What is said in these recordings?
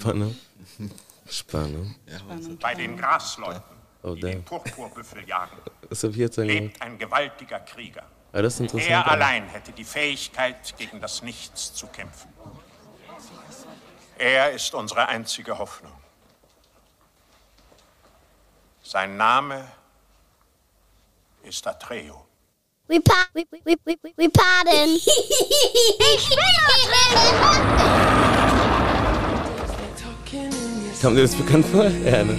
Spannung. Spannung. Bei den Grasleuten, Oh, die den. Purpurbüffel jagen, lebt ein gewaltiger Krieger. Ah, das ist interessant. Er aber- allein hätte die Fähigkeit, gegen das Nichts zu kämpfen. Er ist unsere einzige Hoffnung. Sein Name ist Atreo. We pa we we we we, we pardon. ich Kommt dir das bekannt vor? Ja, ne?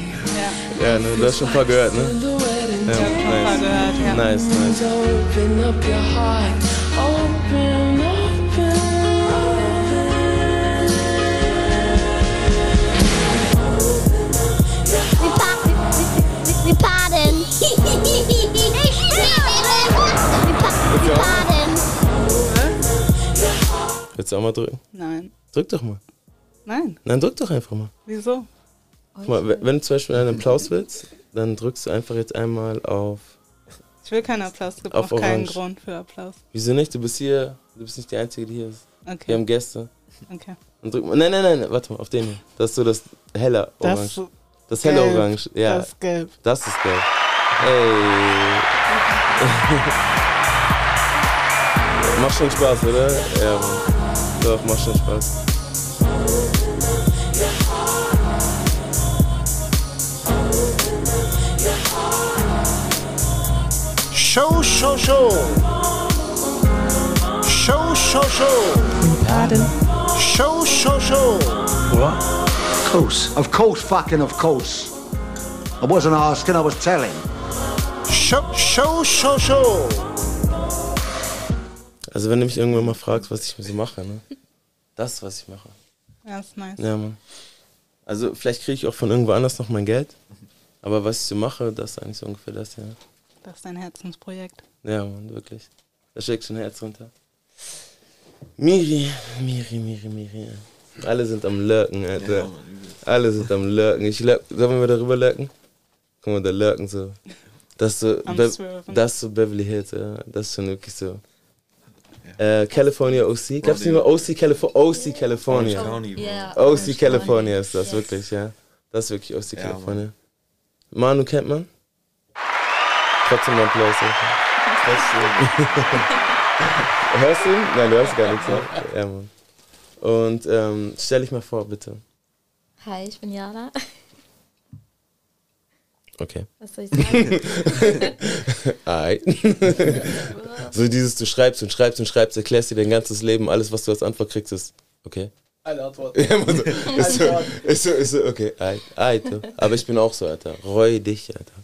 Ja. Ja, ne? Du hast schon ein paar gehört, ne? Ja, paar gehört, ja. Nice, nice. We pa we pardon. Willst du auch mal drücken? Nein. Drück doch mal. Nein. Nein, drück doch einfach mal. Wieso? Guck mal, wenn du zum Beispiel einen Applaus willst, dann drückst du einfach jetzt einmal auf. Ich will keinen Applaus. Es gibt Auf auch keinen Orange. Grund für Applaus. Wieso nicht? Du bist hier, du bist nicht die Einzige, die hier ist. Wir Okay. haben Gäste. Okay. Und drück mal. Nein, nein, nein, warte mal, auf den hier. Das ist so das helle Das Orange. Das, helle Gelb. Orange. Ja, Das ist gelb. das ist gelb. Ey. macht schon Spaß, oder? Ja. Doch, macht schon Spaß. Show, show, show. Show, show, show. Pardon. Show, show, show. Of course. Of course, fucking of course. I wasn't asking, I was telling. Show, show, show, show. Also wenn du mich irgendwann mal fragst, was ich so mache, ne? Das, was ich mache. Ja, ist nice. Ja, Mann. Also vielleicht kriege ich auch von irgendwo anders noch mein Geld. Aber was ich so mache, das ist eigentlich so ungefähr das, ja. Das ist dein Herzensprojekt. Ja, Mann, wirklich. Da steckt schon Herz runter. Miri, Miri, Miri, Miri. Alle sind am Lurken, Alter. Alle sind am Lurken. Ich lurk, sollen wir darüber lurken? Guck mal, da lurken so. Das ist so, Be das so Beverly Hills, ja. Das ist schon wirklich so. Äh, California OC. Gab's nicht mehr OC California? OC California. OC California ist das, wirklich, ja. Das ist wirklich OC California. Manu kennt man? Trotzdem ein Applaus. Okay. Trotzdem. hörst du ihn? Nein, du hörst gar nichts. Ne? Ja, Mann. Und ähm, stell dich mal vor, bitte. Hi, ich bin Jana. Okay. Was soll ich sagen? Ei. so dieses, du schreibst und schreibst und schreibst, erklärst dir dein ganzes Leben, alles, was du als Antwort kriegst, ist okay. Eine Antwort. Ja, man so, ist, so, ist, so, ist so, okay, du. Aber ich bin auch so, Alter. Reu dich, Alter.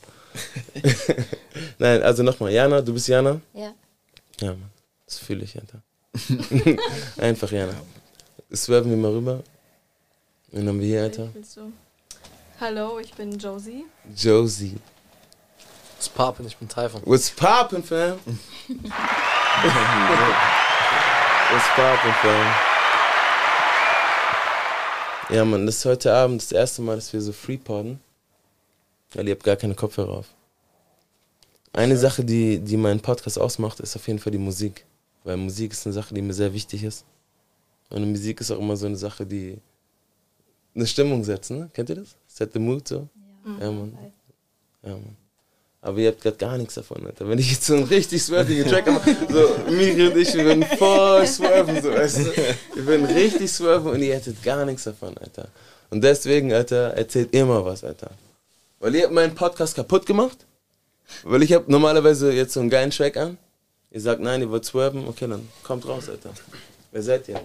Nein, also nochmal, Jana, du bist Jana? ja. Ja, Mann. Das fühle ich, Alter. Einfach Jana. Swerven wir mal rüber. Wen haben wir hier, Alter? Willst du? Hallo, ich bin Josie. Josie. Das Papen, ich bin Typhon. What's poppin', fam? What's poppin', fam? Ja, Mann, das ist heute Abend das erste Mal, dass wir so freepodden. Weil ihr habt gar keine Kopfhörer auf. Eine Sache, die, die meinen Podcast ausmacht, ist auf jeden Fall die Musik. Weil Musik ist eine Sache, die mir sehr wichtig ist. Und Musik ist auch immer so eine Sache, die eine Stimmung setzt, ne? Kennt ihr das? Set the mood so? Ja, Mann. Ja, Mann. Aber ihr habt gerade gar nichts davon, Alter. Wenn ich jetzt so einen richtig swervigen Track habe, so Miri und ich, wir würden voll swerven, so, weißt du? Wir würden richtig swerven und ihr hättet gar nichts davon, Alter. Und deswegen, Alter, erzählt immer was, Alter. Weil ihr habt meinen Podcast kaputt gemacht. Weil ich habe normalerweise jetzt so einen geilen Track an. Ihr sagt, nein, ihr wollt swerven, okay, dann kommt raus, Alter. Wer seid ihr?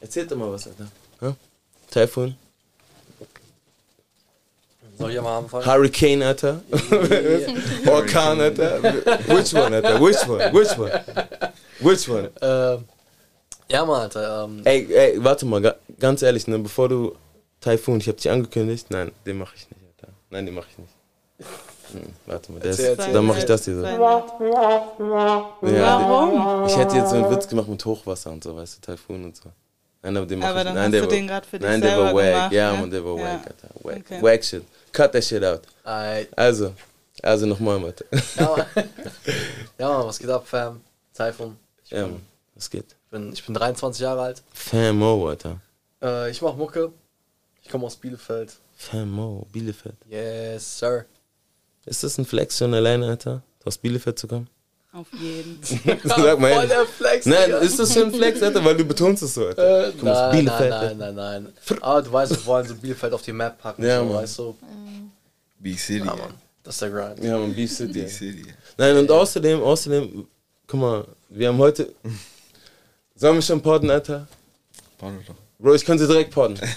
Erzählt doch mal was, Alter. Ha? Typhoon? Soll ich mal anfangen? Hurricane, Alter. Orkan, Alter. Which one, Alter? Which one? Which one? Which one? Ähm, ja, mal, Alter. Ähm, Ey, ey, warte mal, ga, ganz ehrlich, ne, bevor du Typhoon, ich hab dich angekündigt, nein, den mache ich nicht. Nein, den mache ich nicht. Hm, warte mal, der Erzähl, ist, erzähl. dann mache ich das hier so. Ja. Warum? Ich hätte jetzt so einen Witz gemacht mit Hochwasser und so, weißt du, Typhoon und so. Nein, aber den mach Aber ich dann nein, hast der du war, den grad für dich Nein, der war wack. gemacht, ja, ne? Mann, der war Ja. wack, Alter. Wack. Okay. Wack shit. Cut that shit out. Also, also nochmal, Alter. ja, Mann. ja, Mann, was geht ab, Fam? Ich Ja, Mann, was geht? bin, ich bin 23 Jahre alt. Famo, Alter. Äh, ich mach Mucke. Ich komme aus Bielefeld. Famo, Bielefeld. Yes, sir. Ist das ein Flex schon alleine, Alter? Aus Bielefeld zu kommen? Auf jeden. Sag mal Voll der Flex, Nein, Digga. ist das schon ein Flex, Alter? Weil du betonst es so, Alter. Äh, Komm aus nein, Bielefeld. nein, nein, nein, nein. Aber du weißt, wir wollen so Bielefeld auf die Map packen, Ja, so, Mann. weißt du? Big City. Ja, Mann. Das ist der Grind. Ja, man, Beef City. Big City. Nein, und außerdem, außerdem, guck mal, wir haben heute. Sollen wir schon podden, Alter? Porno doch. Bro, ich könnte direkt podden.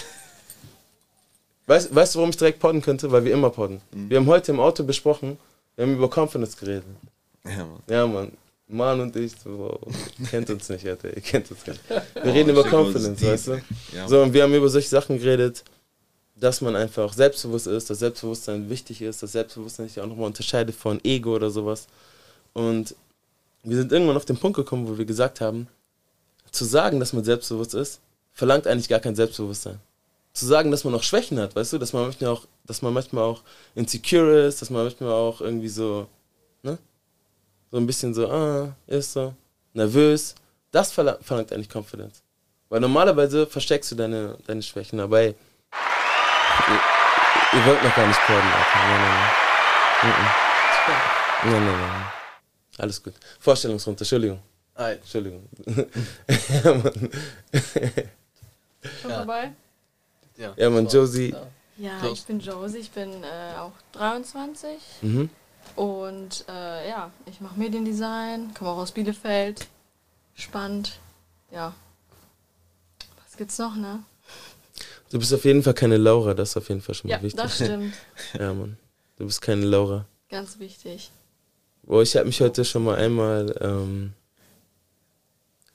Weißt, weißt du, warum ich direkt podden könnte? Weil wir immer podden. Wir haben heute im Auto besprochen, wir haben über Confidence geredet. Ja, Mann. Ja, Mann. Mann und ich, so, ihr kennt uns nicht, Alter. Ihr kennt uns nicht. Wir reden über Confidence, weißt du? Ja, So, und wir haben über solche Sachen geredet, dass man einfach selbstbewusst ist, dass Selbstbewusstsein wichtig ist, dass Selbstbewusstsein sich auch nochmal unterscheidet von Ego oder sowas. Und wir sind irgendwann auf den Punkt gekommen, wo wir gesagt haben, zu sagen, dass man selbstbewusst ist, verlangt eigentlich gar kein Selbstbewusstsein. Zu sagen, dass man auch Schwächen hat, weißt du, dass man manchmal auch, dass man manchmal auch insecure ist, dass man manchmal auch irgendwie so, ne? So ein bisschen so, ah, ist so, nervös. Das verla verlangt eigentlich Confidence. Weil normalerweise versteckst du deine, deine Schwächen, aber ey, ihr, ihr wollt noch gar nicht podden, Alter. Nein, nein, nein. Mhm. Nein, nein, nein. nein. Alles gut. Vorstellungsrunde, Entschuldigung. Alright. Entschuldigung. ja. Schon vorbei? Ja, Ja, Mann, so. Josie. Ja. Ja, Los. ich bin Josie, ich bin äh, auch 23 Mhm. und äh, ja, ich mache Mediendesign, komme auch aus Bielefeld. Spannend. Ja. Was gibt's noch, ne? Du bist auf jeden Fall keine Laura, das ist auf jeden Fall schon mal Ja, wichtig. das stimmt. Ja, Mann. Du bist keine Laura. Ganz wichtig. Boah, ich habe mich heute schon mal einmal ähm,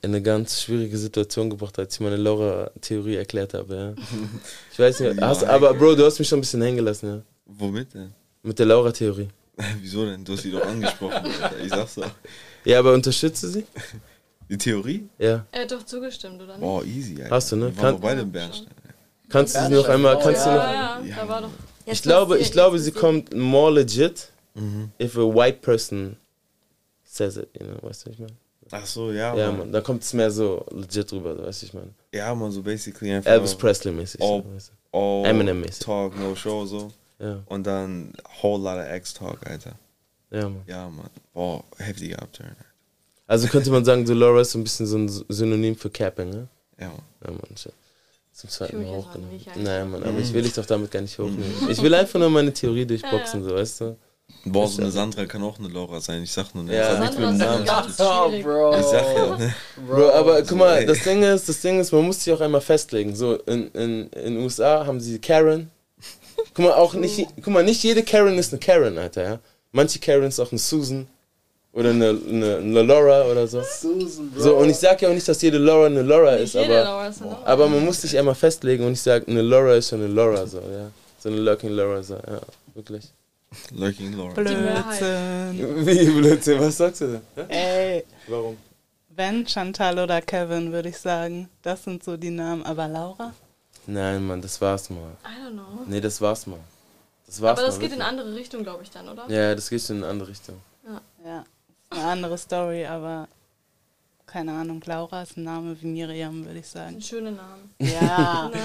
in eine ganz schwierige Situation gebracht, als ich meine Laura-Theorie erklärt habe. Ja. Ich weiß nicht, hast, aber Bro, du hast mich schon ein bisschen hängen gelassen, ja. Womit denn? Mit der Laura-Theorie. Wieso denn? Du hast sie doch angesprochen. Alter. ich sag's doch. Ja, aber unterstütze sie? Die Theorie? Ja. Er hat doch zugestimmt, oder nicht? Boah, easy, Alter. Hast du, ne? Wir waren Kann- doch beide im Bernstein. Kannst du sie noch einmal, kannst du noch, Ja, ja, da war doch. ich glaube, ich glaube, sie kommt more legit if a white person says it, you know, weißt du, was ich meine? Ach so, ja, Ja, Mann. Mann, da kommt es mehr so legit rüber, weißt du, ich meine. Ja, man, so basically einfach. Elvis Presley-mäßig. All, all Eminem-mäßig. Talk, no show, so. Ja. Und dann whole lot of X-Talk, Alter. Ja, Mann. Ja, Mann. Boah, heftiger Upturn. Also könnte man sagen, Dolores ist so ein bisschen so ein Synonym für Capping, ne? Ja, Mann. Ja, Mann. shit. Zum zweiten Mal hochgenommen. Nein, Mann, aber Mhm. ich will dich doch damit gar nicht hochnehmen. Ich will einfach nur meine Theorie durchboxen, so, weißt du? Boah, so eine Sandra kann auch eine Laura sein. Ich sag nur, ne? Ja. Das Sandra Namen ganz. Oh. Bro. Ich sag ja, ne? Bro, aber guck mal, das Ding ist, das Ding ist, man muss sich auch einmal festlegen. So, in, in, in den USA haben sie Karen. Guck mal, auch nicht, guck mal, nicht jede Karen ist eine Karen, Alter, ja? Manche Karen ist auch eine Susan oder eine, eine, eine Laura oder so. Susan, Bro. So, und ich sag ja auch nicht, dass jede Laura eine Laura Nicht ist, jede aber, Laura ist eine Laura. aber man muss sich einmal festlegen und ich sag, eine Laura ist schon eine Laura, so, ja? So eine Lurking Laura, so, ja, wirklich. Lurking Laura. Blödsinn. Wie Blödsinn, was sagst du denn? Ey, Warum? wenn Chantal oder Kevin, würde ich sagen. Das sind so die Namen. Aber Laura? Nein, Mann, das war's mal. I don't know. Nee, das war's mal. Das war's Aber das mal, geht in wirklich. eine andere Richtung, glaube ich, dann, oder? Ja, das geht schon in eine andere Richtung. Ja, ist eine andere Story, aber keine Ahnung. Laura ist ein Name wie Miriam, würde ich sagen. Ein schöner Name. Ja.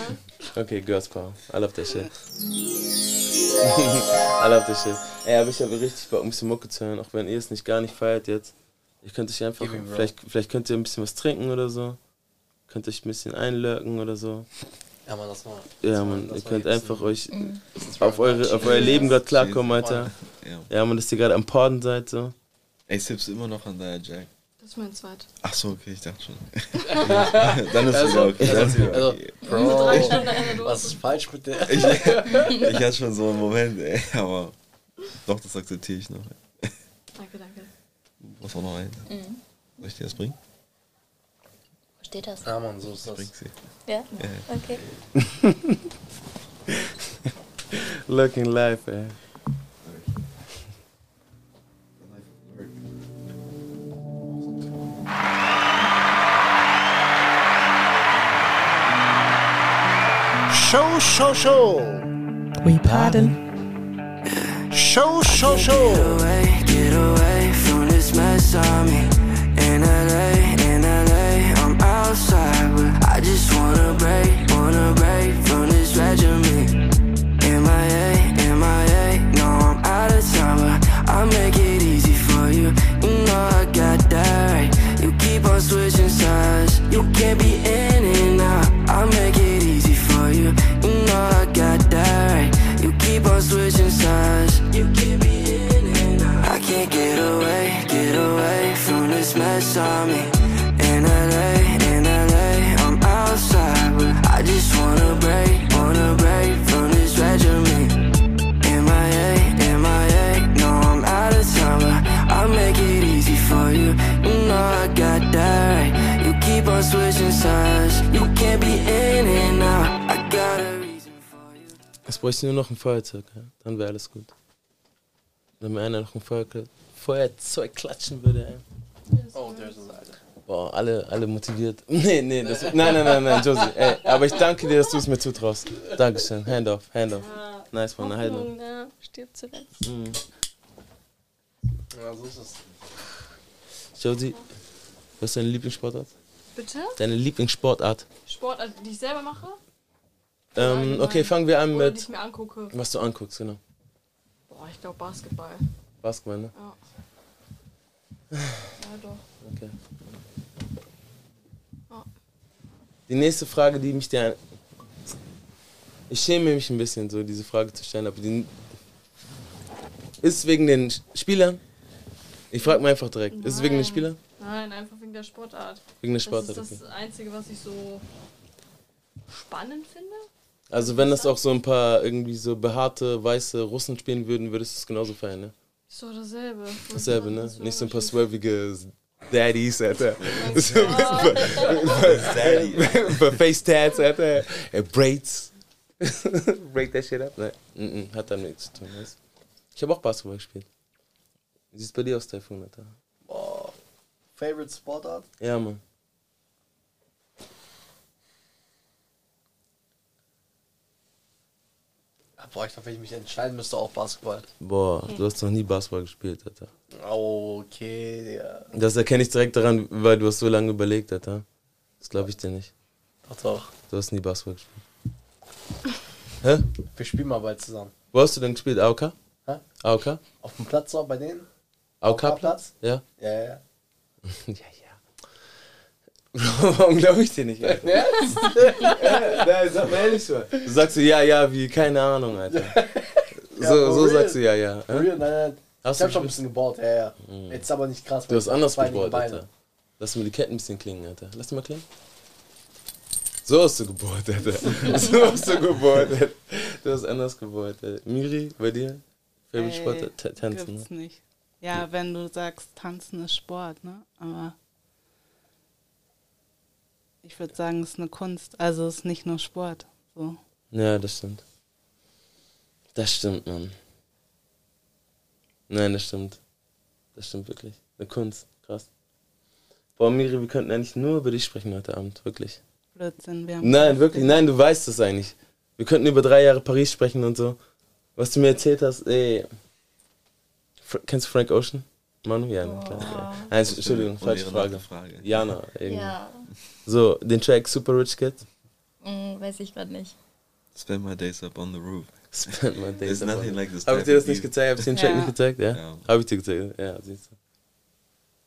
Ne? Okay, Girls Power. I love that shit. I love that shit. Ey, aber ich habe richtig Bock, ein bisschen Mucke zu hören, auch wenn ihr es nicht gar nicht feiert jetzt. Ich könnte euch einfach, vielleicht, vielleicht könnt ihr ein bisschen was trinken oder so. Könnt euch ein bisschen einlurken oder so. Ja, Mann, das war. Ja, man, ihr könnt einfach euch Mhm. auf, eure, auf euer Leben gerade klarkommen. Alter. Ja. Man, dass ihr gerade am Porden seid, so. Ey, sippst du immer noch an deiner Jack? Das ist mein zweit. Ach so, okay, ich dachte schon. Dann ist es Also, okay. Es also, okay. Bro, drei Stunden eine Dose. was ist falsch mit der? Ich, ich hatte schon so einen Moment, ey, aber doch, das akzeptiere ich noch. Danke, danke. Was auch noch eins? Soll ich dir das bringen? Wo steht das? Ja, Mann, so ist das. Bring sie. Ja? Okay. Looking live, ey. Show, show, show. We pardon. Show, show, show. Get away, get away from this mess on me. In LA, in LA, I'm outside, but I just wanna break, wanna break from this regiment. MIA, MIA, no, I'm out of time, but I make it easy for you. You know I got that right. You keep on switching sides, you can't be in and out. I make it keep on switching sides. You keep be in and out. I can't get away, get away from this mess on me. In LA, in LA, I'm outside, but I just wanna break, wanna break from this regimen. MIA, MIA, no, I'm out of time, but I'll make it easy for you. You know I got that right. You keep on switching sides. You can't be in and out. Bräuchte nur noch ein Feuerzeug, ja? dann wäre alles gut. Wenn mir einer noch ein Feuerzeug, Feuerzeug klatschen würde, ey. Oh, der ist es, Alter. Boah, alle, alle motiviert. Nee, nee, das, nein, nein, nein, nein, Josie. Ey, aber ich danke dir, dass du es mir zutraust. Dankeschön. Hand off, hand off. Nice one, hand off. Hoffnung, ne? Stirbt zuletzt. Mhm. Ja, so ist es. Josie, was ist deine Lieblingssportart? Bitte? Deine Lieblingssportart? Sport, also, die ich selber mache? Ähm, okay, fangen wir an mit, was du anguckst, genau. Boah, ich glaube Basketball. Basketball, ne? Ja. Ja, doch. Okay. Ja. Die nächste Frage, die mich dir. Ich schäme mich ein bisschen, so diese Frage zu stellen, aber die. Ist es wegen den Spielern? Ich frage mal einfach direkt. Ist es wegen den Nein. Spielern? Nein, einfach wegen der Sportart. Wegen der Sportart, Das ist das Einzige, was ich so spannend finde. Also, wenn das auch so ein paar irgendwie so behaarte, weiße Russen spielen würden, würdest du es genauso feiern, ne? Doch dasselbe. Dasselbe, ne? Nicht so ein paar swirlige Daddies, Alter. So, Für Face Tats, Alter. Äh, Braids. Break that shit up. Ne, mm -mm, hat damit nichts zu tun, weißt du? Ich habe auch Basketball gespielt. Wie sieht's bei dir aus, Typhoon, Alter? Boah. Favorite Sportart? Ja, Mann. Boah, ich glaube, wenn ich mich entscheiden müsste, auch Basketball. Boah, du hast noch nie Basketball gespielt, Alter. Okay, ja. Das erkenne ich direkt daran, weil du hast so lange überlegt, Alter. Das glaube ich dir nicht. Doch, doch. Du hast nie Basketball gespielt. Hä? Wir spielen mal bald zusammen. Wo hast du denn gespielt? AOK? Hä? AOK? Auf dem Platz auch bei denen? AOK-Platz? Ja. Ja, ja, ja. ja, ja. Warum glaube ich dir nicht, Alter? Ja? Nein, sag mal ehrlich so. Du sagst so, ja, ja, wie, keine Ahnung, Alter. Ja, so so real. sagst du ja, ja. For real, nein, nein. Hast ich du hab schon ein bisschen gebaut, ja, ja. Jetzt aber nicht krass. Du hast anders gebohrt. Alter. Lass mir die Ketten ein bisschen klingen, Alter. Lass die mal klingen. So hast du gebohrt, Alter. so hast du gebohrt, Alter. Du hast anders gebohrt, Alter. Miri, bei dir? Favorite Sport? Tanzen, Gibt's ne? nicht. Ja, wenn du sagst, tanzen ist Sport, ne? Aber ich würde sagen, es ist eine Kunst. Also es ist nicht nur Sport. So. Ja, das stimmt. Das stimmt, Mann. Nein, das stimmt. Das stimmt wirklich. Eine Kunst. Krass. Boah, Miri, wir könnten eigentlich nur über dich sprechen heute Abend. Wirklich. Blödsinn. Wir haben Nein, wirklich. Nein, du weißt es eigentlich. Wir könnten über drei Jahre Paris sprechen und so. Was du mir erzählt hast, ey. Fra kennst du Frank Ocean? Manu? Ja, na klar. Ja. Nein, Entschuldigung, falsche Frage. Frage. Jana, irgendwie. Ja. So, den Track Super Rich Kid. Hm, weiß ich gerade nicht. Spend my days up on the roof. Spend my days There's up on nothing the- like this. Hab ich dir das nicht gezeigt? Hab ich den Track Ja. nicht gezeigt? Ja. Ja. Hab ich dir gezeigt? Ja, siehst du.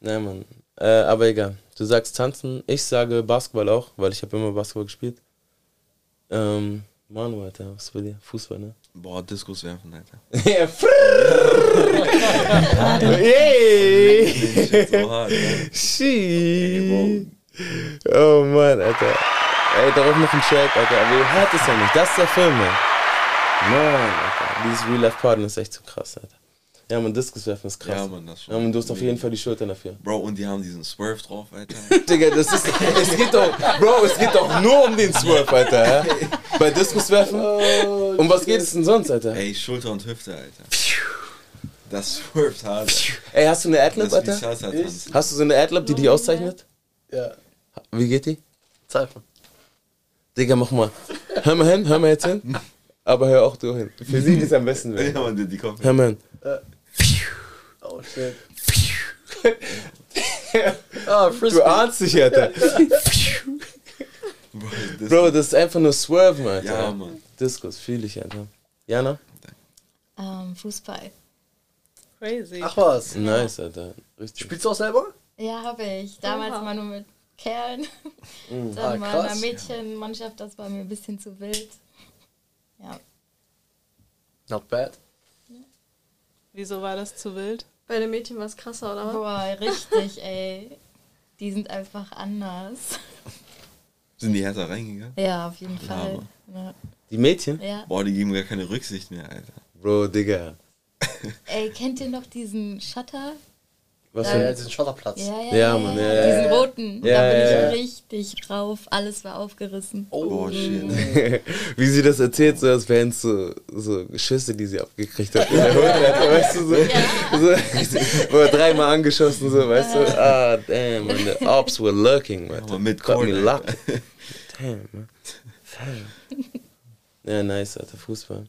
Nein, Mann. Äh, aber egal. Du sagst tanzen. Ich sage Basketball auch, weil ich habe immer Basketball gespielt. Ähm, Manu, Alter, was bei dir? Fußball, ne? Boah, Diskus werfen, Alter. ja, Yay! Shit, so. Oh Mann, Alter. Ey, darauf noch ein Track, Alter. Aber ihr hört es ja nicht. Das ist der Film, Mann. Mann, Alter. Dieses Real Life Partner ist echt zu krass, Alter. Ja, man, Diskus werfen ist krass. Ja, Mann, das schon. Ja, man, du hast auf jeden Fall die Schultern dafür. Bro, und die haben diesen Swerve drauf, Alter. Digga, das ist. Es geht doch. Bro, es geht doch nur um den Swerve, Alter. Ja? Bei Diskus werfen. Um was geht es denn sonst, Alter? Ey, Schulter und Hüfte, Alter. Das swerft hart. Ey, hast du eine Adlib, Das ist wie Alter? Hast du so eine Adlib, die dich auszeichnet? Ja. Wie geht die? Zeig mal. Digga, mach mal. Hör mal hin, hör mal jetzt hin. Aber hör auch du hin. Für sie ist am besten. Ja, Weg. Mann, die, die kommt. Hör mal hin. Oh shit. Ah, Frisbee. Du ahnst dich, Alter. Bro, das- Bro, das ist einfach nur Swerven, Alter. Ja, Mann. Diskus, fühl ich, Alter. Jana? Ähm, Fußball. Crazy. Ach was. Nice, Alter. Richtig. Spielst du auch selber? Ja, habe ich. Damals mal nur mit Kerlen. Mhm. Dann Ah, mal einer. Mädchenmannschaft, das war mir ein bisschen zu wild. Ja. Not bad. Wieso war das zu wild? Bei den Mädchen war es krasser, oder was? Boah, richtig, ey. die sind einfach anders. Sind die härter reingegangen? Ja, auf jeden Fall. Ja. Die Mädchen? Ja. Boah, die geben gar keine Rücksicht mehr, Alter. Bro, Digga. Ey, kennt ihr noch diesen Shutter? Was Ja, ein- diesen Schotterplatz. Ja, ja, Ja, Mann, ja, ja, Diesen roten. Ja, da bin ich ja. richtig drauf. Alles war aufgerissen. Oh, shit. Wie sie das erzählt, so als wären es so, so Schüsse, die sie abgekriegt hat. weißt du, so, so wurde dreimal angeschossen, so, weißt du. Ah, damn, man, the ops were lurking, man. Aber mit Got me locked. Damn, man. Damn. Ja, nice, Alter, Fußball.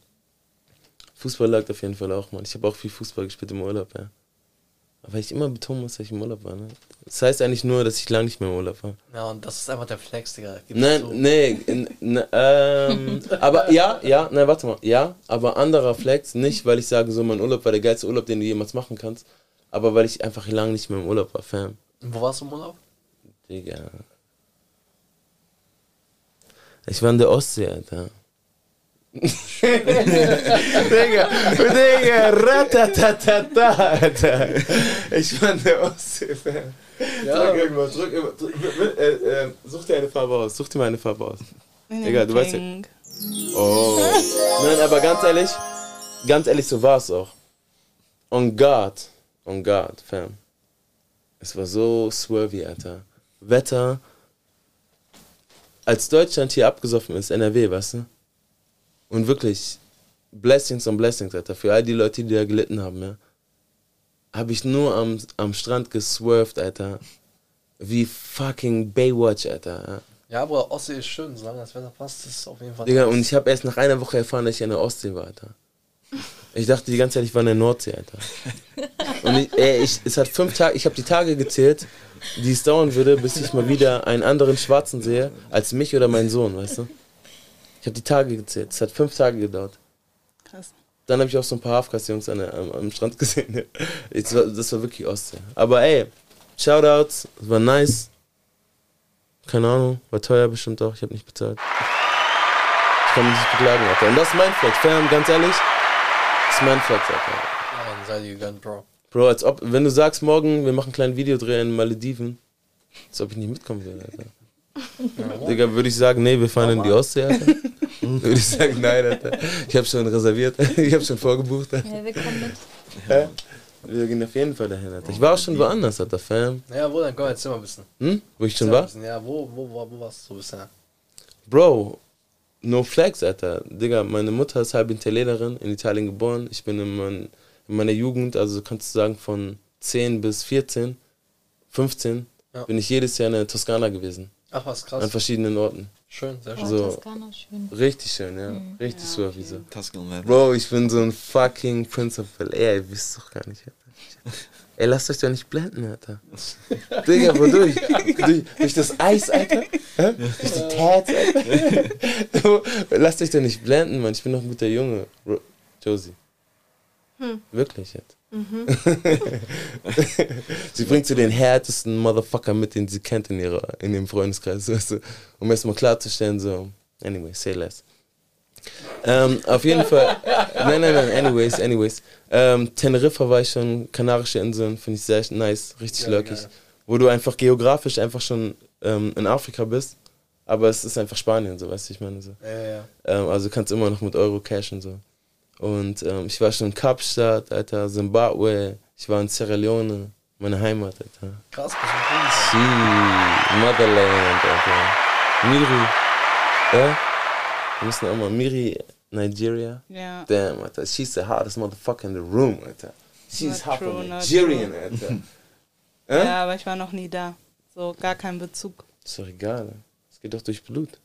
Fußball lag auf jeden Fall auch, man. Ich habe auch viel Fußball gespielt im Urlaub, ja. Weil ich immer betonen muss, dass ich im Urlaub war, ne? Das heißt eigentlich nur, dass ich lange nicht mehr im Urlaub war. Ja, und das ist einfach der Flex, Digga. Gib's Nein, zu. nee, n, n, ähm, aber ja, ja, nein, warte mal, ja, aber anderer Flex, nicht weil ich sage, so mein Urlaub war der geilste Urlaub, den du jemals machen kannst, aber weil ich einfach lange nicht mehr im Urlaub war, Fam. Wo warst du im Urlaub? Digga. Ich war in der Ostsee, Alter. Digga, Digga, ratatatata, Alter. Ich war in der Ostsee, Fam. Drück irgendwas, drück irgendwas. drück- Äh, äh, such dir eine Farbe aus, such dir mal eine Farbe aus. Digga, du weißt ja. Oh. Nein, aber ganz ehrlich, ganz ehrlich, so war es auch. On God, on God, fam. Es war so swervy, Alter. Wetter. Als Deutschland hier abgesoffen ist, NRW, weißt du? Und wirklich, Blessings on Blessings, Alter. Für all die Leute, die da gelitten haben, ja. Habe ich nur am, am Strand geswerved, Alter. Wie fucking Baywatch, Alter. Ja. Ja, aber Ostsee ist schön, solange das Wetter passt, ist es auf jeden Fall. Digga, und ich habe erst nach einer Woche erfahren, dass ich an der Ostsee war, Alter. Ich dachte die ganze Zeit, ich war in der Nordsee, Alter. Und ich, ey, ich, es hat fünf Tage, ich habe die Tage gezählt, die es dauern würde, bis ich mal wieder einen anderen Schwarzen sehe, als mich oder meinen Sohn, weißt du? Ich habe die Tage gezählt, es hat fünf Tage gedauert. Krass. Dann habe ich auch so ein paar Hafkas-Jungs am, am Strand gesehen. Ich, war, das war wirklich Ostsee. Aber ey, Shoutouts, es war nice. Keine Ahnung, war teuer bestimmt auch, ich habe nicht bezahlt. Ich kann mich nicht beklagen, Alter. Und das ist mein Flex, fam, ganz ehrlich. Das ist mein Flex, Alter. Ja, dann sei dir gegönnt, Bro. Bro, als ob, wenn du sagst, morgen, wir machen einen kleinen Videodreh in Malediven, als ob ich nicht mitkommen würde, Alter. Digga, würde ich sagen, nee, wir fahren in die Ostsee, Alter. würde ich sagen, nein, Alter. Ich habe schon reserviert, ich habe schon vorgebucht, Alter. Ja, wir kommen mit. Hä? Wir gehen auf jeden Fall dahin, Alter. Ich war auch schon woanders, Alter, Fam. Naja, wo, dann komm, erzähl mal ein bisschen. Hm? Wo ich schon war? Ja, wo, wo, wo, wo warst du so bisher? Bro, no flex, Alter. Digga, meine Mutter ist halb Italienerin, in Italien geboren. Ich bin in, mein, in meiner Jugend, also kannst du sagen von 10 bis 14, 15, Ja. bin ich jedes Jahr in der Toskana gewesen. Ach, was krass. An verschiedenen Orten. Schön, sehr schön. Oh, So, Toskana, schön. richtig schön, ja. Mhm. Richtig Ja, swervy so. Tuscan Leather. Bro, ich bin so ein fucking Prince of Air, ihr wisst doch gar nicht, Alter. Ey, lasst euch doch nicht blenden, Alter. Digga, wodurch? durch, durch das Eis, Alter? Hä? Durch die Tats, Alter? lasst euch doch nicht blenden, Mann. Ich bin doch ein guter Junge. Josie. Wirklich jetzt. sie bringt so den härtesten Motherfucker mit, den sie kennt in, ihrer, in ihrem Freundeskreis, weißt du? Um erstmal klarzustellen, so. Anyway, say less. Ähm, auf jeden Fall. Nein, nein, nein, anyways, anyways. Ähm, Teneriffa war ich schon, Kanarische Inseln, finde ich sehr nice, richtig Ja, löckig. Wo du einfach geografisch einfach schon ähm, in Afrika bist, aber es ist einfach Spanien, so weißt du, ich meine so. Ja, ja, ja. Ähm, also kannst immer noch mit Euro cashen so. Und ähm, ich war schon in Kapstadt, Alter, Zimbabwe, ich war in Sierra Leone, meine Heimat, Alter. Krass, bist du. Gee, Motherland, Alter. Miri, ja? Wir müssen auch mal, Miri, Nigeria. Ja. Damn, Alter, she's the hottest motherfucker in the room, Alter. She's half true, Nigerian. Alter. Hä? Ja, aber ich war noch nie da. So, gar kein Bezug. Ist doch egal, es geht doch durch Blut.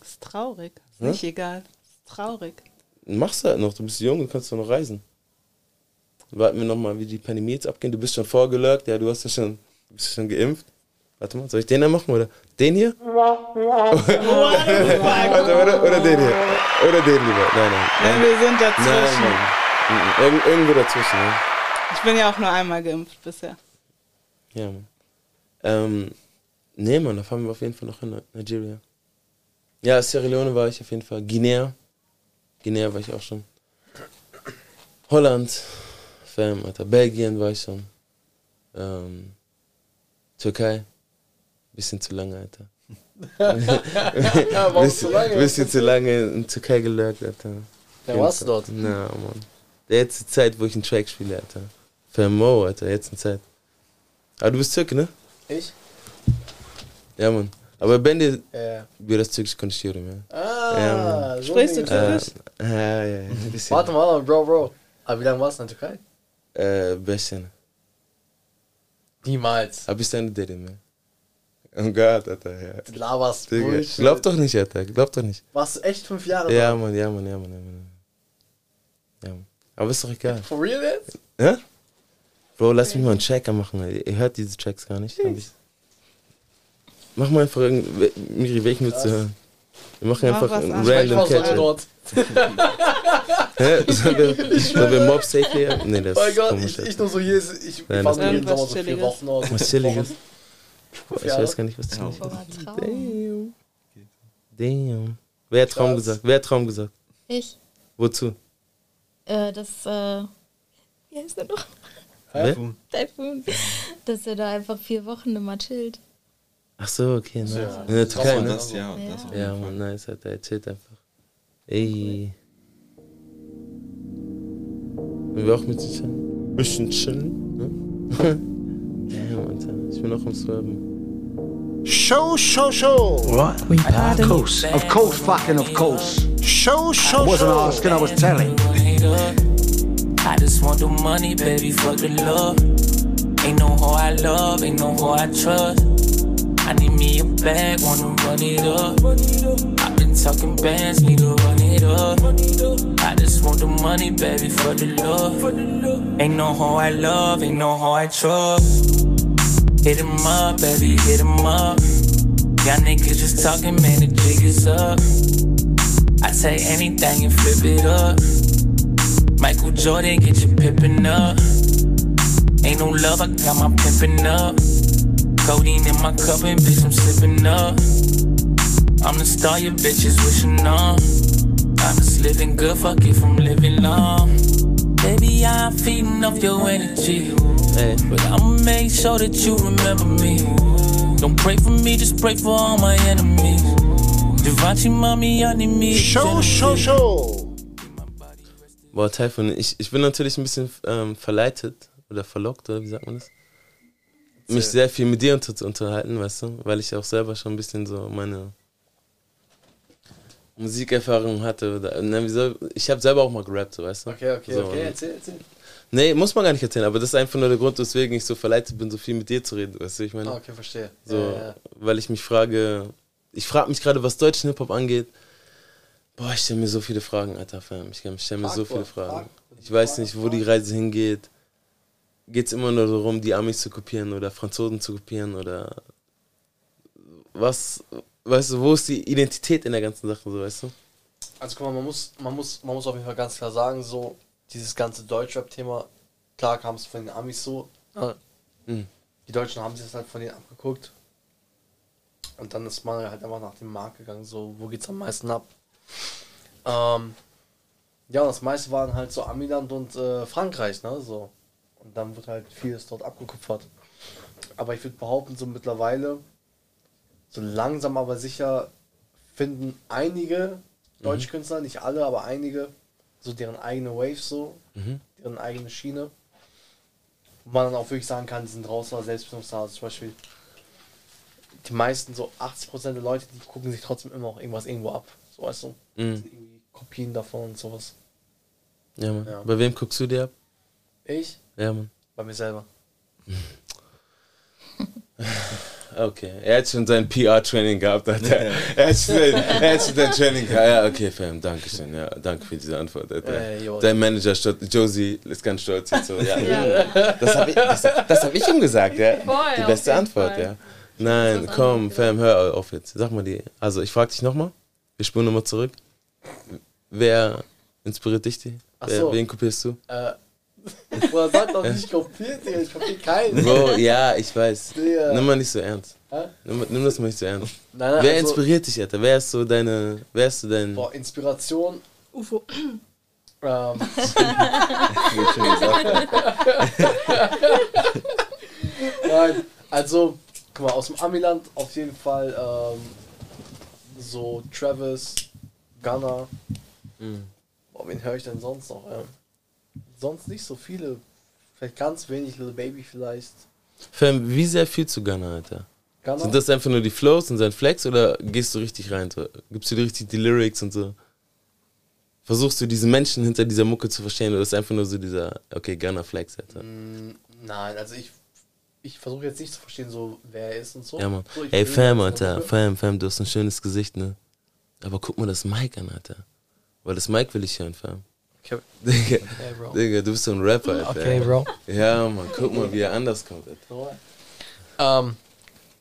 Ist traurig. Ist Hm? nicht egal. Ist traurig. Machst halt noch, du bist jung, du kannst doch noch reisen. Warten wir nochmal, wie die Pandemie jetzt abgehen. Du bist schon vorgelurkt, ja, du hast ja schon, du bist schon geimpft. Warte mal, soll ich den da machen oder den hier? Warte, oder, oder den hier? Oder den lieber? Nein, nein. Nein, wir sind dazwischen. Nein, nein. Irgend, irgendwo dazwischen, ne? Ich bin ja auch nur einmal geimpft bisher. Ja, Mann. Ähm, nee, Mann, da fahren wir auf jeden Fall noch in Nigeria. Ja, Sierra Leone war ich auf jeden Fall. Guinea. Guinea war ich auch schon. Holland. Fam, Alter. Belgien war ich schon. Ähm, Türkei. Bisschen zu lange, Alter. Warum bisschen, zu lange? Bisschen zu lange in Türkei gelurkt, Alter. Ja, warst du dort? Na, Mann. Jetzt die Zeit, wo ich einen Track spiele, Alter. Für Mo, Alter, jetzt die Zeit. Aber du bist Türke, ne? Ich? Ja, Mann. Aber ben de Ja. biraz Türkisch konuşuyorum ya. Ah, ja, so Sprichst du Türkisch? Äh, ja, ja, bisschen. Warte mal, Bro, Bro. Aber wie lange warst du in der Türkei? Äh, bisschen. Niemals. Hab ich seine dedim ya. Oh Gott, Alter, ja. Du laberst Bullshit. Glaub doch nicht, Alter, glaub doch nicht. Warst du echt fünf Jahre Ja, da? Mann, ja, Mann, ja, Mann, ja, Mann. Ja, Mann. Aber ist doch egal. For real jetzt? Ja? Bro, lass mich mal einen Tracker machen. Ihr hört diese Tracks gar nicht. Hab ich. Mach mal einfach irgend- Miri, welchen willst du hören? Wir machen Mach einfach einen an. random Catch. Hä? Sollen wir, sollen wir Mob Safe hier? Nee, das Mein ist Gott, komisch. ich, ich nur so hier, ist- ich, ich Nein, jeden Sommer so vier Wochen aus. Was Chilliges? Ich weiß gar nicht, was Ja. Chilliges ist. Traum. Damn. Damn. Wer hat Traum gesagt? Wer hat Traum gesagt? Ich. Wozu? Äh, das, äh, wie heißt der noch? Wer? Typhoon. Dass er da einfach vier Wochen immer chillt. Ach so, okay, nice. Ja. In der Das Türkei, war ne? das, ja, das Ja, jeden man, nice, Alter, er chillt einfach. Ey. Wollen wir auch mit dir chillen? Bisschen chillen, ne? Damn, Alter, ich bin auch am Swerben. Show, show, show. What? We Of course. Of course, fucking of course. Show, show, I wasn't asking, I was telling. I just want the money, baby, fuck the love. Ain't no hoe I love, ain't no hoe I trust. I need me a bag, wanna run it up. I've been talking bands, need to run it up. I just want the money, baby, for the love. Ain't no hoe I love, ain't no hoe I trust. Hit him up, baby, hit him up. Y'all niggas just talking, man, the jig is up. I take anything and flip it up. Michael Jordan, get your pimpin' up. Ain't no love, I got my pimpin' up. Codeine in my cup and bitch, I'm slipping up. I'm the star your bitches wishing on. I'm just living good, fuck if I'm living long. Baby, I'm feeding off your energy. But I'ma make sure that you remember me. Don't pray for me, just pray for all my enemies. Givenchy, mommy, I need me. Show, show, show. Boah, Typhoon, ich, ich bin natürlich ein bisschen ähm, verleitet oder verlockt, oder wie sagt man das? Mich sehr viel mit dir unterhalten, weißt du? Weil ich auch selber schon ein bisschen so meine Musikerfahrung hatte. Ne, ich habe selber auch mal gerappt, so, weißt du? Okay, okay, so, okay, erzähl, erzähl. Nee, muss man gar nicht erzählen, aber das ist einfach nur der Grund, weswegen ich so verleitet bin, so viel mit dir zu reden, weißt du? Ich meine, Ah, okay, verstehe. So, Ja, ja, ja. weil ich mich frage, ich frage mich gerade, was deutschen Hip-Hop angeht. Boah, ich stelle mir so viele Fragen, Alter, Fam. Ich stelle mir Frag, so viele Fragen. frag. Ich weiß nicht, wo die Reise hingeht. Geht es immer nur darum, die Amis zu kopieren oder Franzosen zu kopieren oder was, weißt du, wo ist die Identität in der ganzen Sache, so, weißt du? Also guck mal, man muss, man muss, man muss auf jeden Fall ganz klar sagen, so dieses ganze Deutschrap-Thema, klar kam es von den Amis so. äh, Mhm. Die Deutschen haben sich das halt von denen abgeguckt. Und dann ist man halt einfach nach dem Markt gegangen, so wo geht's am meisten ab. Ähm, ja, und das meiste waren halt so Amiland und äh, Frankreich, ne? So. Und dann wird halt vieles dort abgekupfert. Aber ich würde behaupten, so mittlerweile, so langsam aber sicher finden einige deutsche Künstler, nicht alle, aber einige, so deren eigene Waves so, Mhm. deren eigene Schiene. Wo man dann auch wirklich sagen kann, die sind raus aus Selbstbestimmungsstars. Also zum Beispiel die meisten, so 80% der Leute, die gucken sich trotzdem immer auch irgendwas irgendwo ab. So weißt du. Mhm. Kopien davon und sowas. Ja, Mann. Ja. Bei wem guckst du dir ab? Ich? Ja, Mann. Bei mir selber. Okay, er hat schon sein PR-Training gehabt, Alter. Er hat schon, er hat schon sein Training gehabt. Ja, okay, Fam, danke schön. Ja, danke für diese Antwort, Alter. Dein Manager, Josie, ist ganz stolz jetzt so. Ja, Ja. Das habe ich, das, das hab ich ihm gesagt, ja. Voll, die beste Antwort, Fall. ja. Nein, komm, Fam, hör auf jetzt. Sag mal die. Also, ich frage dich nochmal. Wir spulen nochmal zurück. Wer inspiriert dich? Die? Ach Wer, so. wen kopierst du? Äh, Bruder, sag doch nicht kopiert, Digga. Ich kopiere keinen. Bro, ja, ich weiß. Digga. Nimm mal nicht so ernst. Hä? Nimm, nimm das mal nicht so ernst. Nein, nein, wer also- inspiriert dich, Alter? Wer ist so deine. Wer ist so dein. Boah, Inspiration. UFO. Ähm, Wird schon gesagt. Nein, also, guck guck mal, aus dem Amiland auf jeden Fall ähm, so Travis, Gunner. Mhm. Boah, wen höre ich denn sonst noch? Ähm, sonst nicht so viele. Vielleicht ganz wenig, Little Baby vielleicht. Fam, wie sehr fühlst du Gunner, Alter? Gunna? Sind das einfach nur die Flows und sein Flex oder gehst du richtig rein? So? Gibst du dir richtig die Lyrics und so? Versuchst du diese Menschen hinter dieser Mucke zu verstehen oder ist einfach nur so dieser, okay, Gunner Flex, Alter? Mm, Nein, also ich, ich versuche jetzt nicht zu verstehen, so wer er ist und so. Ja, Mann. So, Ey, Fam, Alter. Fam, Fam, du hast ein schönes Gesicht, ne? Aber guck mal das Mic an, Alter. Weil das Mic will ich hören, Fam. Digga, Okay. Digga, du bist so ein Rapper, Alter. Okay, Bro. Ja, Mann, guck mal, wie er anders kommt, Alter. Ähm,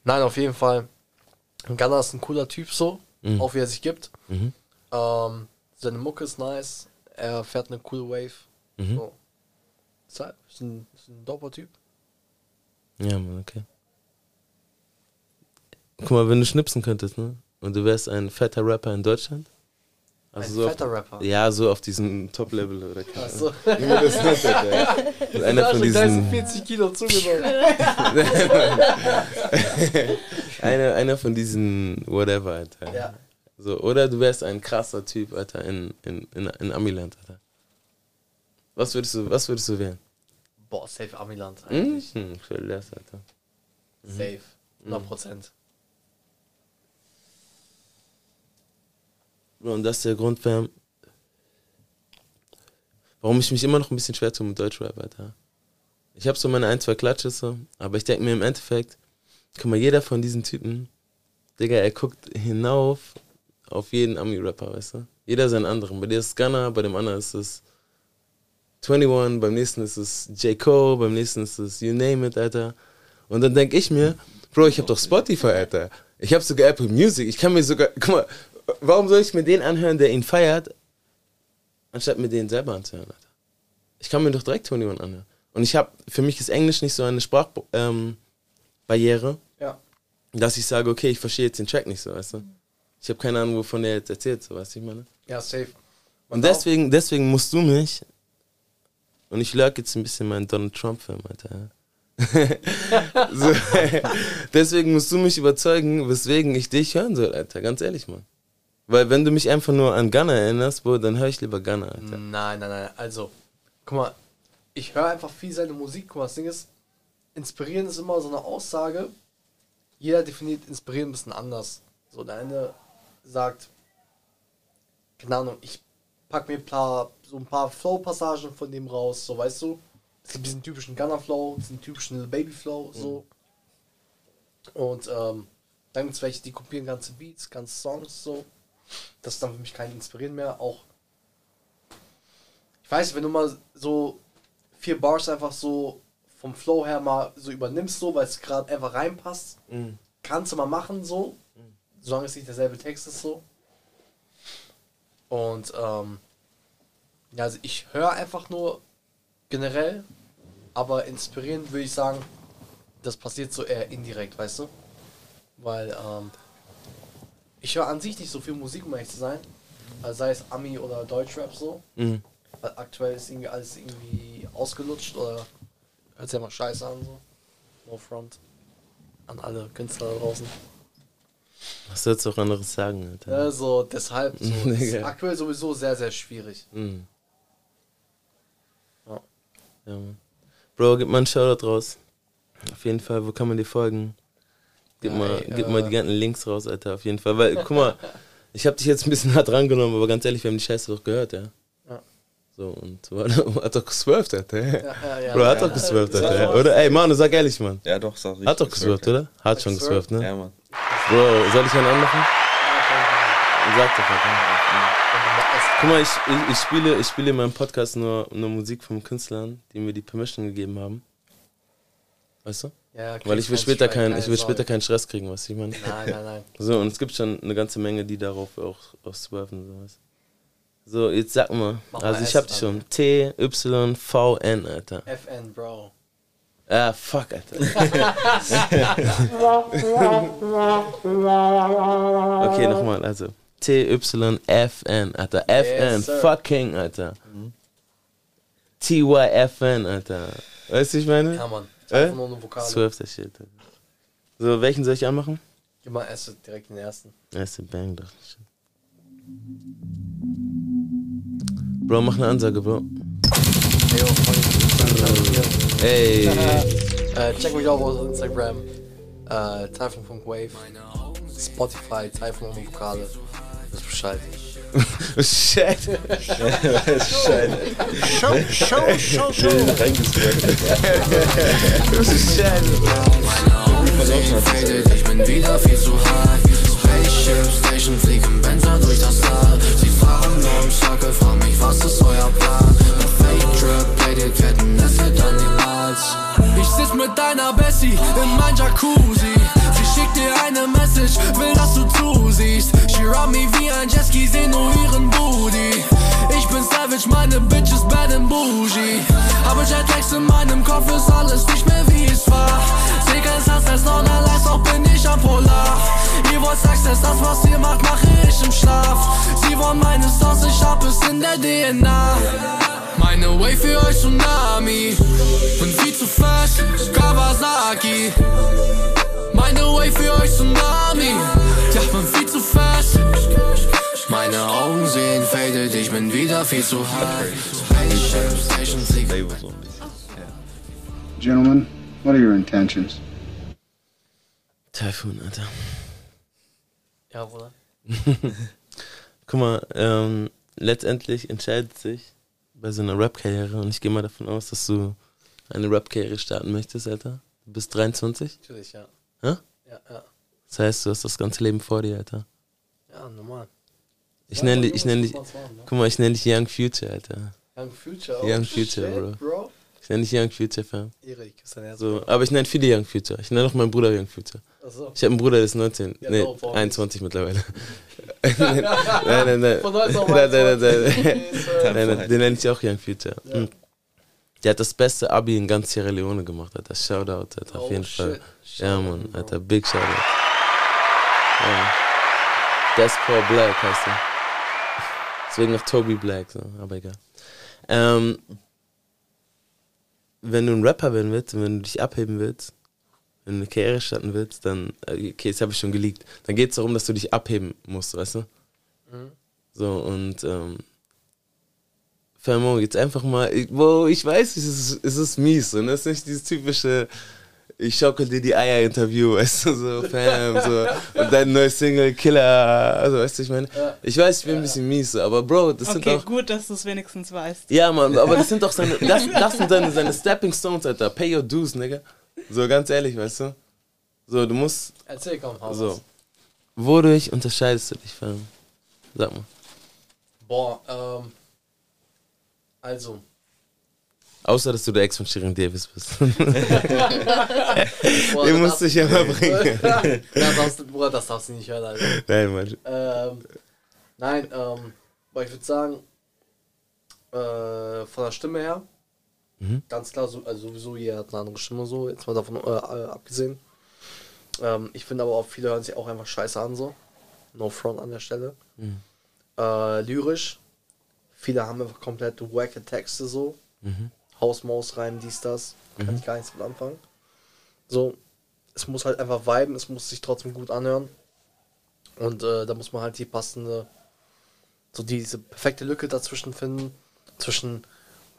nein, auf jeden Fall. Gunner ist ein cooler Typ so, Mhm. auch wie er sich gibt. Mhm. Ähm, seine Mucke ist nice. Er fährt eine coole Wave. Mhm. So. Deshalb ist ein, ist ein doper Typ. Ja, Mann, okay. Guck mal, wenn du schnipsen könntest, ne? Und du wärst ein fetter Rapper in Deutschland? Ein so auf- Rapper? Ja, so auf diesem Top-Level oder keine Ach so. Ahnung. Wie man das nennt, Alter, ja. Und Einer von diesen. 40 Kilo zugenommen. einer, einer von diesen whatever, Alter. Ja. So, oder du wärst ein krasser Typ, Alter, in, in, in, in Amiland, Alter. Was würdest du, was würdest du wählen? Boah, safe Amiland Mhm, eigentlich. ich will das, Alter. Mhm. Safe. 100 Prozent. Und das ist der Grund, warum ich mich immer noch ein bisschen schwer tue mit Deutschrap, Alter. Ich habe so meine ein, zwei Klatsches so, aber ich denke mir im Endeffekt, guck mal, jeder von diesen Typen, Digga, er guckt hinauf auf jeden Ami-Rapper, weißt du? Jeder seinen anderen. Bei dir ist es Gunna, bei dem anderen ist es 21, beim nächsten ist es J. Cole, beim nächsten ist es You Name It, Alter. Und dann denke ich mir, Bro, ich habe doch Spotify, Alter. Ich habe sogar Apple Music. Ich kann mir sogar, guck mal, warum soll ich mir den anhören, der ihn feiert, anstatt mir den selber anzuhören, Alter? Ich kann mir doch direkt 21 anhören. Und ich habe, für mich ist Englisch nicht so eine Sprachbarriere, ähm, Ja. dass ich sage, okay, ich verstehe jetzt den Track nicht so, weißt du? Ich habe keine Ahnung, wovon der jetzt erzählt, so, weißt du, ich meine? Ja, safe. Und deswegen, deswegen musst du mich, und ich lurk jetzt ein bisschen meinen Donald Trump-Film, Alter. so, deswegen musst du mich überzeugen, weswegen ich dich hören soll, Alter, ganz ehrlich, Mann. Weil wenn du mich einfach nur an Gunner erinnerst, Bro, dann höre ich lieber Gunner, Alter. Nein, nein, nein. Also, guck mal, ich höre einfach viel seine Musik. Guck mal, das Ding ist, inspirieren ist immer so eine Aussage. Jeder definiert inspirieren ein bisschen anders. So, der eine sagt, keine Ahnung, ich pack mir ein paar, so ein paar Flow-Passagen von dem raus, so weißt du. Es gibt diesen typischen Gunner-Flow, diesen typischen Little Baby-Flow, so. Und ähm, dann gibt es welche, die kopieren ganze Beats, ganze Songs, so. Das ist dann für mich kein Inspirieren mehr. Auch ich weiß wenn du mal so vier Bars einfach so vom Flow her mal so übernimmst, so, weil es gerade einfach reinpasst, Mhm. kannst du mal machen, so, solange es nicht derselbe Text ist, so. Und, ähm, ja, also ich höre einfach nur generell, aber inspirieren würde ich sagen, das passiert so eher indirekt, weißt du? Weil, ähm, ich höre an sich nicht so viel Musik, um ehrlich zu sein. Also sei es Ami oder Deutschrap so. Mhm. Weil aktuell ist irgendwie alles irgendwie ausgelutscht oder hört sich ja mal scheiße an so. No front. An alle Künstler da draußen. Was sollst du auch anderes sagen, Alter? Also deshalb so. ist aktuell sowieso sehr, sehr schwierig. Mhm. Ja. Ja. Bro, gib mal einen Shoutout raus. Auf jeden Fall, wo kann man dir folgen? Gib, Ja, mal, ey, gib äh, mal die ganzen Links raus, Alter, auf jeden Fall. Weil, guck mal, ich hab dich jetzt ein bisschen hart rangenommen, aber ganz ehrlich, wir haben die Scheiße doch gehört, ja. Ja. So, und war- hat doch geswerft, Alter. Ja, ja, ja. Bro, hat Ja, doch geswerft, ja. Alter. Oder? Ey, Manu, sag ehrlich, Mann. Ja, doch, sag Hat doch geswerft, oder? Hat schon geswerft, ne? Ja, Mann. Bro, soll ich einen anmachen? Sag doch, Alter. Guck mal, ich, ich, ich, spiele, ich spiele in meinem Podcast nur, nur Musik von Künstlern, die mir die Permission gegeben haben. Weißt du? Ja, kriegst Weil ich will später keine ich will später keinen Stress kriegen, was ich meine. Nein, nein, nein. So, und es gibt schon eine ganze Menge, die darauf auch, auch swerven. So, weißt du. so, jetzt sag mal. Mach also mal ich hab dich schon. T, Y, V, N, Alter. FN, Bro. Ah, fuck, Alter. okay, nochmal, also. T, Y, F, N, Alter. F, N, Yes, fucking, Alter. T, Y, F, N, Alter. Weißt du, ich meine? Ja, Mann. Äh? Einfach nur eine Vokale. Swerve der Shit. So, welchen soll ich anmachen? Gib mal erst direkt den ersten. Erste Bang, doch. Shit. Bro, mach eine Ansage, Bro. Hey, yo, Freunde, Ey. äh, check mich auch auf Instagram. Äh, Typhon.wave. Spotify, Typhon und Vokale. Wisst Bescheid. Shit. Shit. Show, show, show, show. Ich bin wieder viel zu high. Spaceship Station fliegen Benzer durch das Tal. Sie fahren nur im Circle, frag mich, was ist euer Plan? Der Fake Trip, Plated Ketten, es wird dann niemals. Ich sitz mit deiner Bessie in mein Jacuzzi. Dir eine Message, will, dass du zusiehst. She rub me wie ein Jetski, seh nur ihren Booty. Ich bin savage, meine Bitch ist bad and bougie. Aber Jetlags in meinem Kopf ist alles nicht mehr wie es war. Seh kein Sunset, Sonnenlight, auch bin ich am Polar. Ihr wollt Success, das was ihr macht, mache ich im Schlaf. Sie wollen meine Sauce, ich hab es in der DNA. Meine Way für euch Tsunami. Bin viel zu fest, Kawasaki. Meine Way für euch Tsunami. Ja, bin viel zu fest. Meine Augen sehen faded, ich bin wieder viel zu high. Gentlemen, what are your intentions? Typhoon, Alter. Ja, Bruder. Guck mal, ähm, letztendlich entscheidet sich bei so einer Rap-Karriere, und ich gehe mal davon aus, dass du eine Rap-Karriere starten möchtest, Alter. Du bist 23? Natürlich, ja. Hä? Ja, ja. Das heißt, du hast das ganze Leben vor dir, Alter. Ja, normal. Ich Ja, nenne dich, ich nenne dich, ne? guck mal, ich nenne dich Young Future, Alter. Young Future, oh Young shit, Future, Bro. Bro. Ich nenne dich Young Future, Fam. Erik, ist dein Herz, So, aber ich nenne viele Young Future. Ich nenne auch meinen Bruder Young Future. Ach so. Ich habe einen Bruder, der ist 19. Ja, nee, no, warum 21 mittlerweile. nein, nein, nein. Von 19 auf nein, nein, nein, 21. nein. Nein, nein, Den nenne ich auch Young Future. Ja. Der hat das beste Abi in ganz Sierra Leone gemacht, Alter. Shoutout, Alter, auf Oh, jeden shit. Fall. Shoutout, Ja, Mann, Alter, big Shoutout. Ja. Despoir Black heißt er. Deswegen noch Toby Black, so, aber egal. Ähm, wenn du ein Rapper werden willst und wenn du dich abheben willst, wenn du eine Karriere starten willst, dann, äh, okay, das habe ich schon geleakt, dann geht es darum, dass du dich abheben musst, weißt du? Mhm. So, und, ähm, Famo, jetzt einfach mal, ich, wo ich weiß, es ist, es ist mies, und das ist nicht dieses typische, ich schaukel dir die Eier-Interview, weißt du, so, Fam, so, und dein neues Single, Killer, also, weißt du, ich meine, ich weiß, ich bin ein bisschen mies, aber Bro, das sind okay, auch, gut, dass du es wenigstens weißt. ja, Mann, aber das sind doch seine, das, das sind seine, seine Stepping Stones, Alter, pay your dues, Nigga, so, ganz ehrlich, weißt du, so, du musst, Erzähl, komm, hau so, wodurch unterscheidest du dich, Fam? Sag mal. Boah, ähm. Also. Außer, dass du der Ex von Shirin Davis bist. Boah, Den das musste ich ja mal bringen. das, Bruder, das darfst du nicht hören, Alter. Nein, Mann. Ähm, nein, ähm, aber ich würde sagen, äh, von der Stimme her, Mhm. ganz klar, so, also sowieso jeder hat eine andere Stimme, so, jetzt mal davon äh, äh, abgesehen. Ähm, ich finde aber auch, viele hören sich auch einfach scheiße an, so. No front an der Stelle. Mhm. Äh, lyrisch, viele haben einfach komplett wacke Texte, so. Mhm. Hausmaus rein, dies, das. Kann Mhm. ich gar nichts mit anfangen. So, es muss halt einfach viben, es muss sich trotzdem gut anhören. Und äh, da muss man halt die passende, so diese perfekte Lücke dazwischen finden, zwischen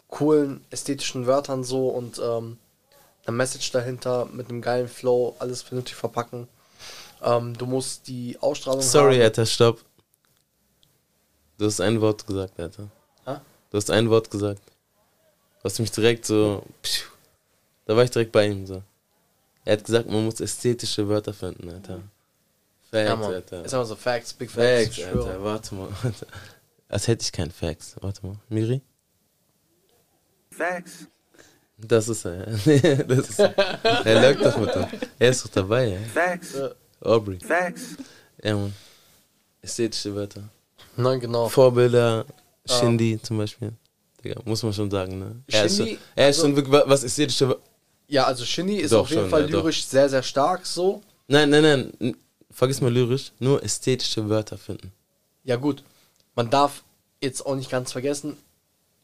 coolen ästhetischen Wörtern so und ähm, einer Message dahinter mit einem geilen Flow, alles vernünftig verpacken. Ähm, du musst die Ausstrahlung Sorry, haben. Alter, stopp. Du hast ein Wort gesagt, Alter. Du hast ein Wort gesagt. Du hast mich direkt so. Pschuh, da war ich direkt bei ihm so. Er hat gesagt, man muss ästhetische Wörter finden, Alter. Facts, Ja. Alter. Ist aber so Facts, Big Facts, Facts. Alter. Warte mal. Alter. Als hätte ich keinen Facts. Warte mal. Miri? Facts. Das ist er, ja. Nee, das ist er. Er lügt doch mit dem. Er ist doch dabei, ja. Facts. Aubrey. Facts. Ja, Mann. Ästhetische Wörter. Nein, genau. Vorbilder, Shindy zum Beispiel. Digga, muss man schon sagen, ne? Er ist schon, Shindy, er ist also- schon wirklich, wa- was ästhetische Wör- Ja, also Shindy ist auf jeden schon, Fall ja, doch. lyrisch sehr, sehr stark so. Nein, nein, nein. Vergiss mal lyrisch. Nur ästhetische Wörter finden. Ja, gut. Man darf jetzt auch nicht ganz vergessen,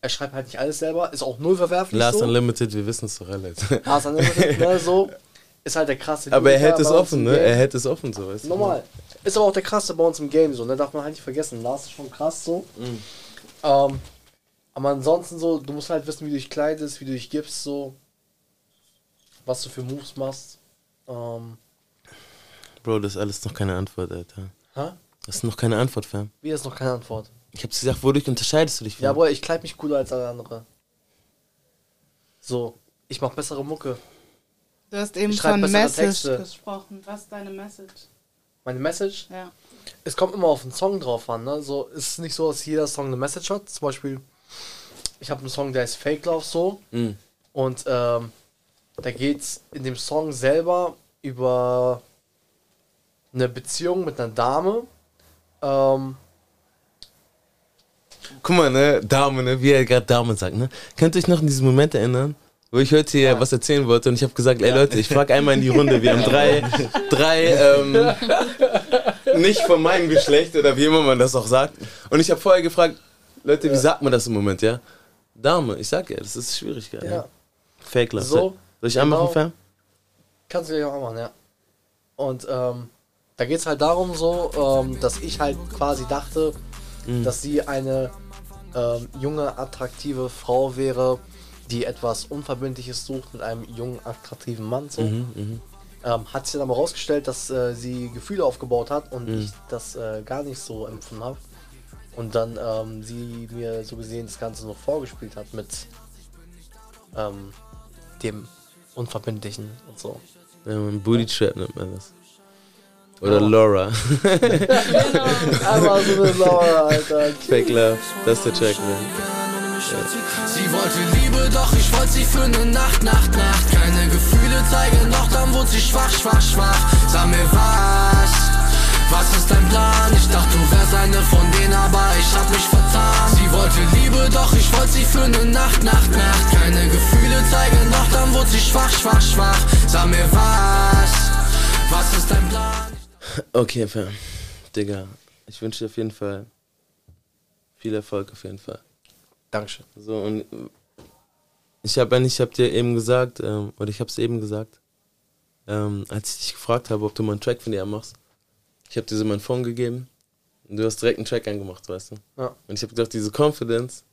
er schreibt halt nicht alles selber, ist auch null verwerflich. Last so. Unlimited, wir wissen es doch alle. Last Unlimited, ne, so. ist halt der krasse. Aber er hält es offen, ne? Er hält es offen, so, weißt du? Normal. Ist aber auch der krasse bei uns im Game so, ne? Darf man halt nicht vergessen. Lars ist schon krass so. Mhm. Ähm, aber ansonsten so, du musst halt wissen, wie du dich kleidest, wie du dich gibst, so. Was du für Moves machst. Ähm, Bro, das ist alles noch keine Antwort, Alter. Hä? Das ist noch keine Antwort, Fam. wie ist noch keine Antwort? Ich hab's gesagt, wodurch unterscheidest du dich, Fam? Ja, Bruder, ich kleid mich cooler als alle andere. So, ich mach bessere Mucke. Du hast eben von bessere Message Texte. gesprochen. Was ist deine Message? Meine Message? Ja. Es kommt immer auf den Song drauf an, ne? So, es ist nicht so, dass jeder Song eine Message hat. Zum Beispiel, ich habe einen Song, der ist Fake Love so. Mhm. Und ähm, da geht's in dem Song selber über eine Beziehung mit einer Dame. Ähm, Guck mal, ne, Dame, ne, wie er gerade Dame sagt, ne? Könnt ihr euch noch an diesen Moment erinnern, wo ich heute hier was erzählen wollte und ich habe gesagt, ey Leute, ich frage einmal in die Runde, wir haben drei, drei, ähm, nicht von meinem Geschlecht oder wie immer man das auch sagt. Und ich habe vorher gefragt, Leute, wie sagt man das im Moment, ja? Dame, ich sag ja, das ist schwierig gerade. Ja. Fake Love. So, Soll ich anmachen, genau. Fam? Kannst du gleich auch machen, ja. Und ähm, da geht es halt darum so, ähm, dass ich halt quasi dachte, Mhm. dass sie eine ähm, junge, attraktive Frau wäre, die etwas Unverbindliches sucht mit einem jungen, attraktiven Mann. So. Mhm, mhm. Ähm, hat sich dann aber rausgestellt, dass äh, sie Gefühle aufgebaut hat und Mhm. ich das äh, gar nicht so empfunden habe. Und dann ähm, sie mir so gesehen das Ganze noch vorgespielt hat mit ähm, dem Unverbindlichen und so. Ja, man, Booty Trap nennt man das. Oder Ja. Laura. Einmal so eine Laura, Alter. Fake Love, das ist der Track, ne? Sie wollte Liebe, doch ich wollte sie für ne Nacht, Nacht, Nacht. Keine Gefühle zeigen, doch dann wurde sie schwach, schwach, schwach. Sag mir was, was ist dein Plan? Ich dachte, du wärst eine von denen, aber ich hab mich vertan. Sie wollte Liebe, doch ich wollte sie für ne Nacht, Nacht, Nacht. Keine Gefühle zeigen, doch dann wurde sie schwach, schwach, schwach. Sag mir was, was ist dein Plan? Okay. Digga, ich wünsche dir auf jeden Fall viel Erfolg auf jeden Fall. Dankeschön. So, und ich habe ich hab dir eben gesagt, ähm, oder ich habe es eben gesagt, ähm, als ich dich gefragt habe, ob du mal einen Track von dir machst. Ich habe dir so mein Phone gegeben und du hast direkt einen Track angemacht, weißt du? Ja. Und ich habe gedacht, diese Confidence,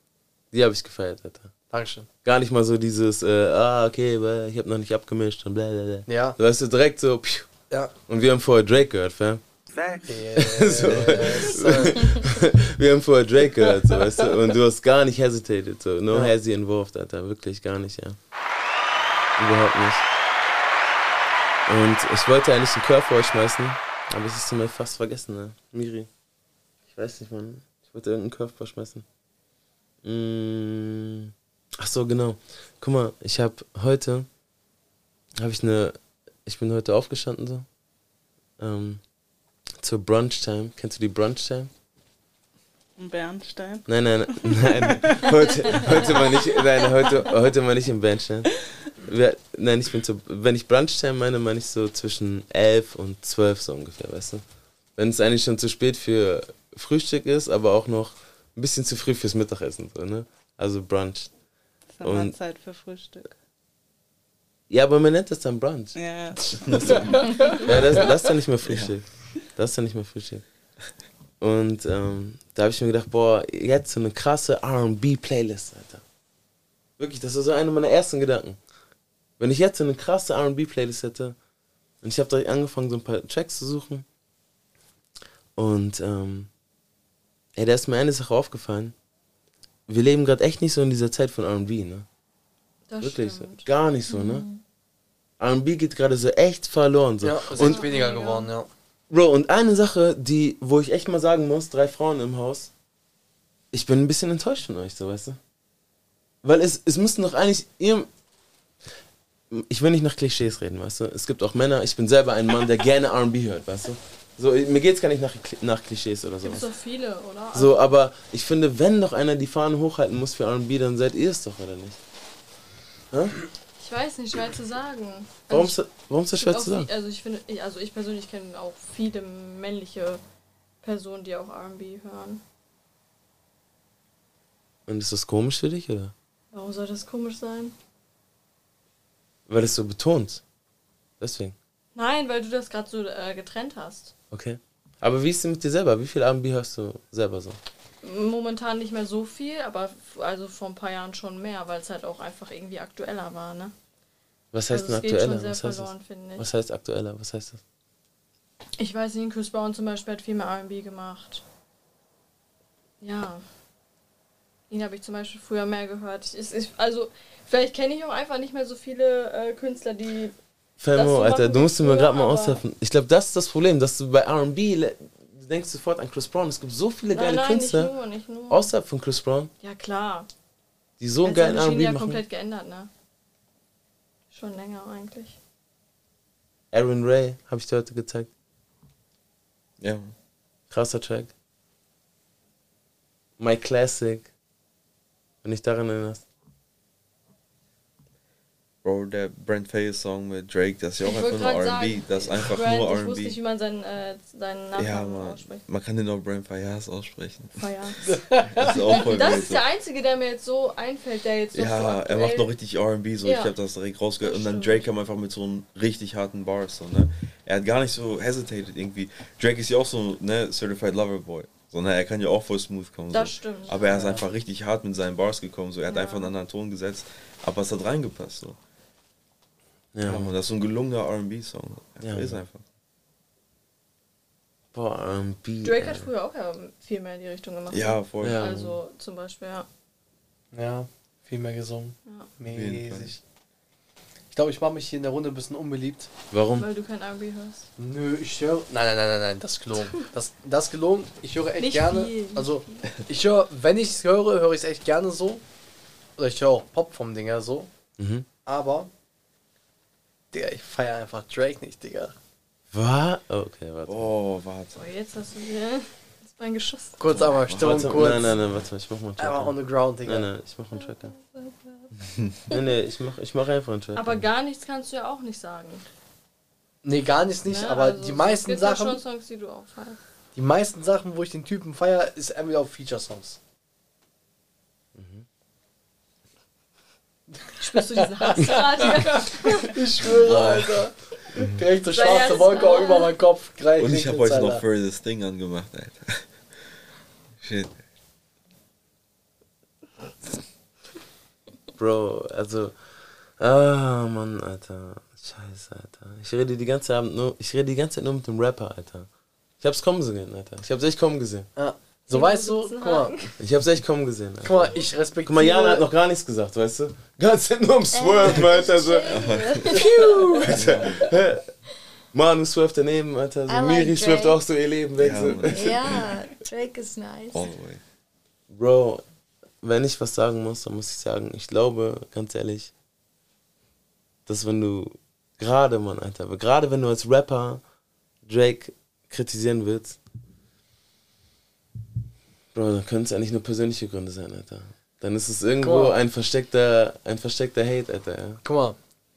die habe ich gefeiert, Alter. Dankeschön. Gar nicht mal so dieses, äh, ah, okay, weil ich habe noch nicht abgemischt und bla bla bla. Ja. Du weißt du direkt so, pfiuh. Ja. Und wir haben vorher Drake gehört, fam. So. wir haben vorher Drake gehört, so, weißt du? Und du hast gar nicht hesitated, so. No Ja. hesi involved, Alter. Wirklich gar nicht, ja. Überhaupt nicht. Und ich wollte eigentlich einen Curve für euch schmeißen, aber es ist mir fast vergessen, ne? Miri. Ich weiß nicht, Mann. Ich wollte irgendeinen Curveball schmeißen. Mm. Ach so, genau. Guck mal, ich habe heute, habe ich eine, ich bin heute aufgestanden so, ähm, zur Brunch-Time. Kennst du die Brunch-Time? Ein Bernstein. Nein, nein, nein. Heute, heute mal nicht, nein, heute, heute mal nicht im Bernstein. Wir, nein, ich bin so, wenn ich Brunchtime meine, meine ich so zwischen 11 und 12 so ungefähr, weißt du? Wenn es eigentlich schon zu spät für Frühstück ist, aber auch noch ein bisschen zu früh fürs Mittagessen, so, ne? Also Brunch. Das ist aber Und, Zeit für Frühstück. ja, aber man nennt das dann Brunch. Ja. Das, ja, das, das ist dann nicht mehr Frühstück. Das ist dann nicht mehr Frühstück. Und ähm, da habe ich mir gedacht, boah, jetzt so eine krasse RB-Playlist, Alter. Wirklich, das war so einer meiner ersten Gedanken. Wenn ich jetzt so eine krasse RB-Playlist hätte, und ich habe direkt angefangen, so ein paar Tracks zu suchen. Und ähm, ey, da ist mir eine Sache aufgefallen. Wir leben gerade echt nicht so in dieser Zeit von RB, ne? Das Wirklich so. stimmt. Gar nicht so, ne? RB geht gerade so echt verloren. So. Ja, ist und, weniger geworden, ja. Bro, und eine Sache, die, wo ich echt mal sagen muss, drei Frauen im Haus, ich bin ein bisschen enttäuscht von euch, so weißt du? Weil es, es müssten doch eigentlich, ihr, ich will nicht nach Klischees reden, weißt du? Es gibt auch Männer, ich bin selber ein Mann, der gerne R&B hört, weißt du? So, mir geht's gar nicht nach, nach Klischees oder so. Gibt's doch viele, oder? So, aber ich finde, wenn doch einer die Fahne hochhalten muss für R&B, dann seid ihr es doch, oder nicht? Hä? Ich weiß nicht, schwer zu sagen. Warum Also ist das- warum ist das ich schwer zu sagen? Also ich finde, ich- also ich persönlich kenne auch viele männliche Personen, die auch R&B hören. Und ist das komisch für dich, oder? Warum soll das komisch sein? Weil es so betont. Deswegen. Nein, weil du das gerade so äh, getrennt hast. Okay. Aber wie ist es mit dir selber? Wie viel R&B hörst du selber so? Momentan nicht mehr so viel, aber also vor ein paar Jahren schon mehr, weil es halt auch einfach irgendwie aktueller war, ne? Was heißt Also denn aktueller? Was heißt, verloren, ich. Was heißt aktueller? Was heißt das? Ich weiß nicht, Chris Brown zum Beispiel hat viel mehr R&B gemacht. Ja. Ihn habe ich zum Beispiel früher mehr gehört. Ich, ist, also, vielleicht kenne ich auch einfach nicht mehr so viele äh, Künstler, die. so Alter, du musst mir gerade mal aushelfen. Ich glaube, das ist das Problem, dass du bei R&B, du denkst sofort an Chris Brown. Es gibt so viele Nein, geile nein, Künstler, nicht nur, nicht nur. außerhalb von Chris Brown, Ja, klar. die so einen hat geilen R&B ja machen. komplett geändert, ne? Schon länger eigentlich. Aaron Ray, habe ich dir heute gezeigt. Ja. Krasser Track. My Classic. Wenn dich daran erinnerst. Bro, der Brent Faiyaz Song mit Drake, das ist ja auch Ich einfach nur R&B. Das ist einfach Brand, nur Ich wusste nicht, wie R&B. man seinen, äh, seinen Nachnamen Ja, man, ausspricht. man kann den auch Brent Faiyaz aussprechen. Faiyaz. Das ist auch voll Das ist der einzige, der mir jetzt so einfällt, der jetzt so Ja, er macht noch richtig R&B, so Ja. ich habe das direkt rausgehört. Und dann. Drake kam einfach mit so einem richtig harten Bars, so, ne? Er hat gar nicht so hesitated irgendwie. Drake ist ja auch so, ne, Certified Lover Boy. So, ne, er kann ja auch voll smooth kommen. Das so. stimmt. Aber er ist Ja. einfach richtig hart mit seinen Bars gekommen, so. Er hat Ja. einfach einen anderen Ton gesetzt, aber es hat reingepasst, so. Ja. Ja, das ist so ein gelungener R&B-Song. Ja, ist einfach. Boah, R&B. Drake hat früher auch ja viel mehr in die Richtung gemacht. Ja, ne? voll. Ja. Also zum Beispiel, ja. Ja, viel mehr gesungen. Ja. Mäßig. Ich glaube, ich mache mich hier in der Runde ein bisschen unbeliebt. Warum? Weil du kein R&B hörst. Nö, ich höre. Nein, nein, nein, nein, nein, das ist gelogen. Das, das ist gelogen. Ich höre echt Nicht gerne. viel, nicht also, ich höre, wenn ich es höre, höre ich es echt gerne so. Oder ich höre auch Pop vom Dinger so. Mhm. Aber, Digga, ich feiere einfach Drake nicht, Digga. Was? Okay, warte. Oh, warte. Boah, jetzt hast du dir das Bein geschossen. Kurz einmal Stimmung, Warte, kurz. Nein, nein, nein, warte mal, ich mach mal einen Tracker. Einfach on the ground, Digga. Nein, nein, ich mach einen Tracker. nein, nee, ich mach, ich mach einfach einen Tracker. Aber gar nichts kannst du ja auch nicht sagen. Nee, gar nichts nicht, Ne? aber Also, die es meisten gibt ja Sachen, schon Songs, die du auch feierst. die meisten Sachen, wo ich den Typen feiere, ist entweder auf Feature-Songs. Spürst du diesen Hass gerade? ich schwöre, Alter. Direkt so schwarze Wolke auch über meinen Kopf. Gleich Und ich habe heute noch Alter. Furthest Thing angemacht, Alter. Shit. Bro, also. Ah, Mann, Alter. Scheiße, Alter. Ich rede die ganze Abend nur, ich rede die ganze Zeit nur mit dem Rapper, Alter. Ich hab's kommen gesehen, Alter. Ich hab's echt kommen gesehen. Ja. So weißt du, guck mal, Ich hab's echt kommen gesehen, Alter. guck mal, ich respektiere. Guck mal, Jana hat noch gar nichts gesagt, weißt du? Ganz nur am Swerve, Alter. So. Alter. Manu swerft daneben, Alter. So I like Miri Drake. auch so ihr Leben weg. Ja. Ja, Drake ist nice. All the way. Bro, wenn ich was sagen muss, dann muss ich sagen, ich glaube, ganz ehrlich, dass wenn du, gerade, Mann, Alter, gerade wenn du als Rapper Drake kritisieren willst, Bro, dann können es eigentlich nur persönliche Gründe sein, Alter. Dann ist es irgendwo ein versteckter, ein versteckter Hate, Alter. Ja. Guck mal,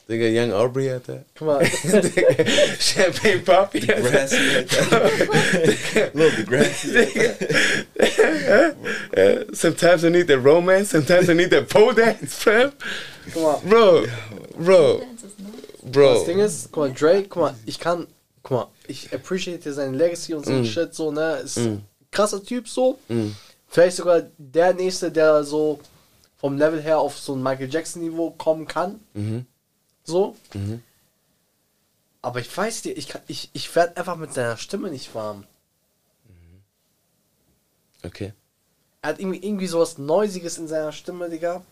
Digga, Young Aubrey, Alter. guck mal. Digga, Champagne Poppy, Alter. Grassy, Alter. Look, the grassy. Yeah, sometimes I need the romance, sometimes I need the pole dance, fam. Guck mal. Bro, bro, bro. Das Ding ist, guck mal, Drake, guck mal, ich kann, guck mal, ich appreciate seine Legacy und so Mm. Shit, so, ne, ist Mm. Krasser Typ, so. Mm. Vielleicht sogar der Nächste, der so vom Level her auf so ein Michael Jackson-Niveau kommen kann, Mhm. so. Mhm. Aber ich weiß dir, ich, kann- ich, ich werde einfach mit seiner Stimme nicht warm. Okay. Er hat irgendwie, irgendwie sowas Neusiges in seiner Stimme, Digga.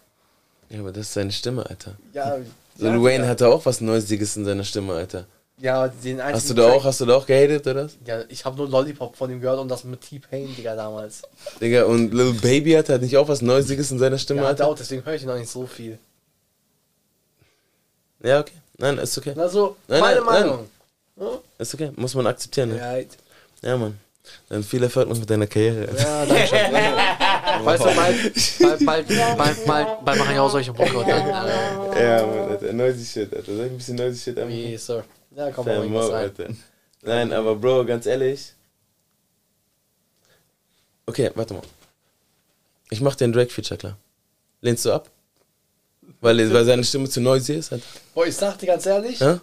Ja, aber das ist seine Stimme, Alter. Ja, So ja, Lil Wayne hatte auch was Neusiges in seiner Stimme, Alter. Ja, den einzigen Hast du da Track- auch, hast du da auch gehatet, oder? was? Ja, ich habe nur Lollipop von ihm gehört und das mit T-Pain, Digga, damals. Digga, und Lil Baby hat nicht auch was Neusiges in seiner Stimme, Ja, hat auch, deswegen höre ich ihn auch nicht so viel. Ja, okay. Nein, ist okay. Also, Nein, meine nein, nein. Meinung. Ja? Ist okay. Muss man akzeptieren, ne? Ja, Ja, Mann. Dann viel Erfolg noch mit deiner Karriere. Ja, danke schön. Weißt du, bald, bald, bald, bald, bald, bald mache ich auch solche dann. Äh, Ja, Mann, Alter. Noisy Shit, Alter. Soll ich ein bisschen Noisy Shit anmachen? Yes, sir. Ja, komm, mal irgendwas Mo, rein. Alter. Nein, aber Bro, ganz ehrlich. Okay, warte mal. Ich mach den Drake-Feature klar. Lehnst du ab? Weil, weil seine Stimme zu noisy ist, Alter? Boah, ich sag dir ganz ehrlich, Ja?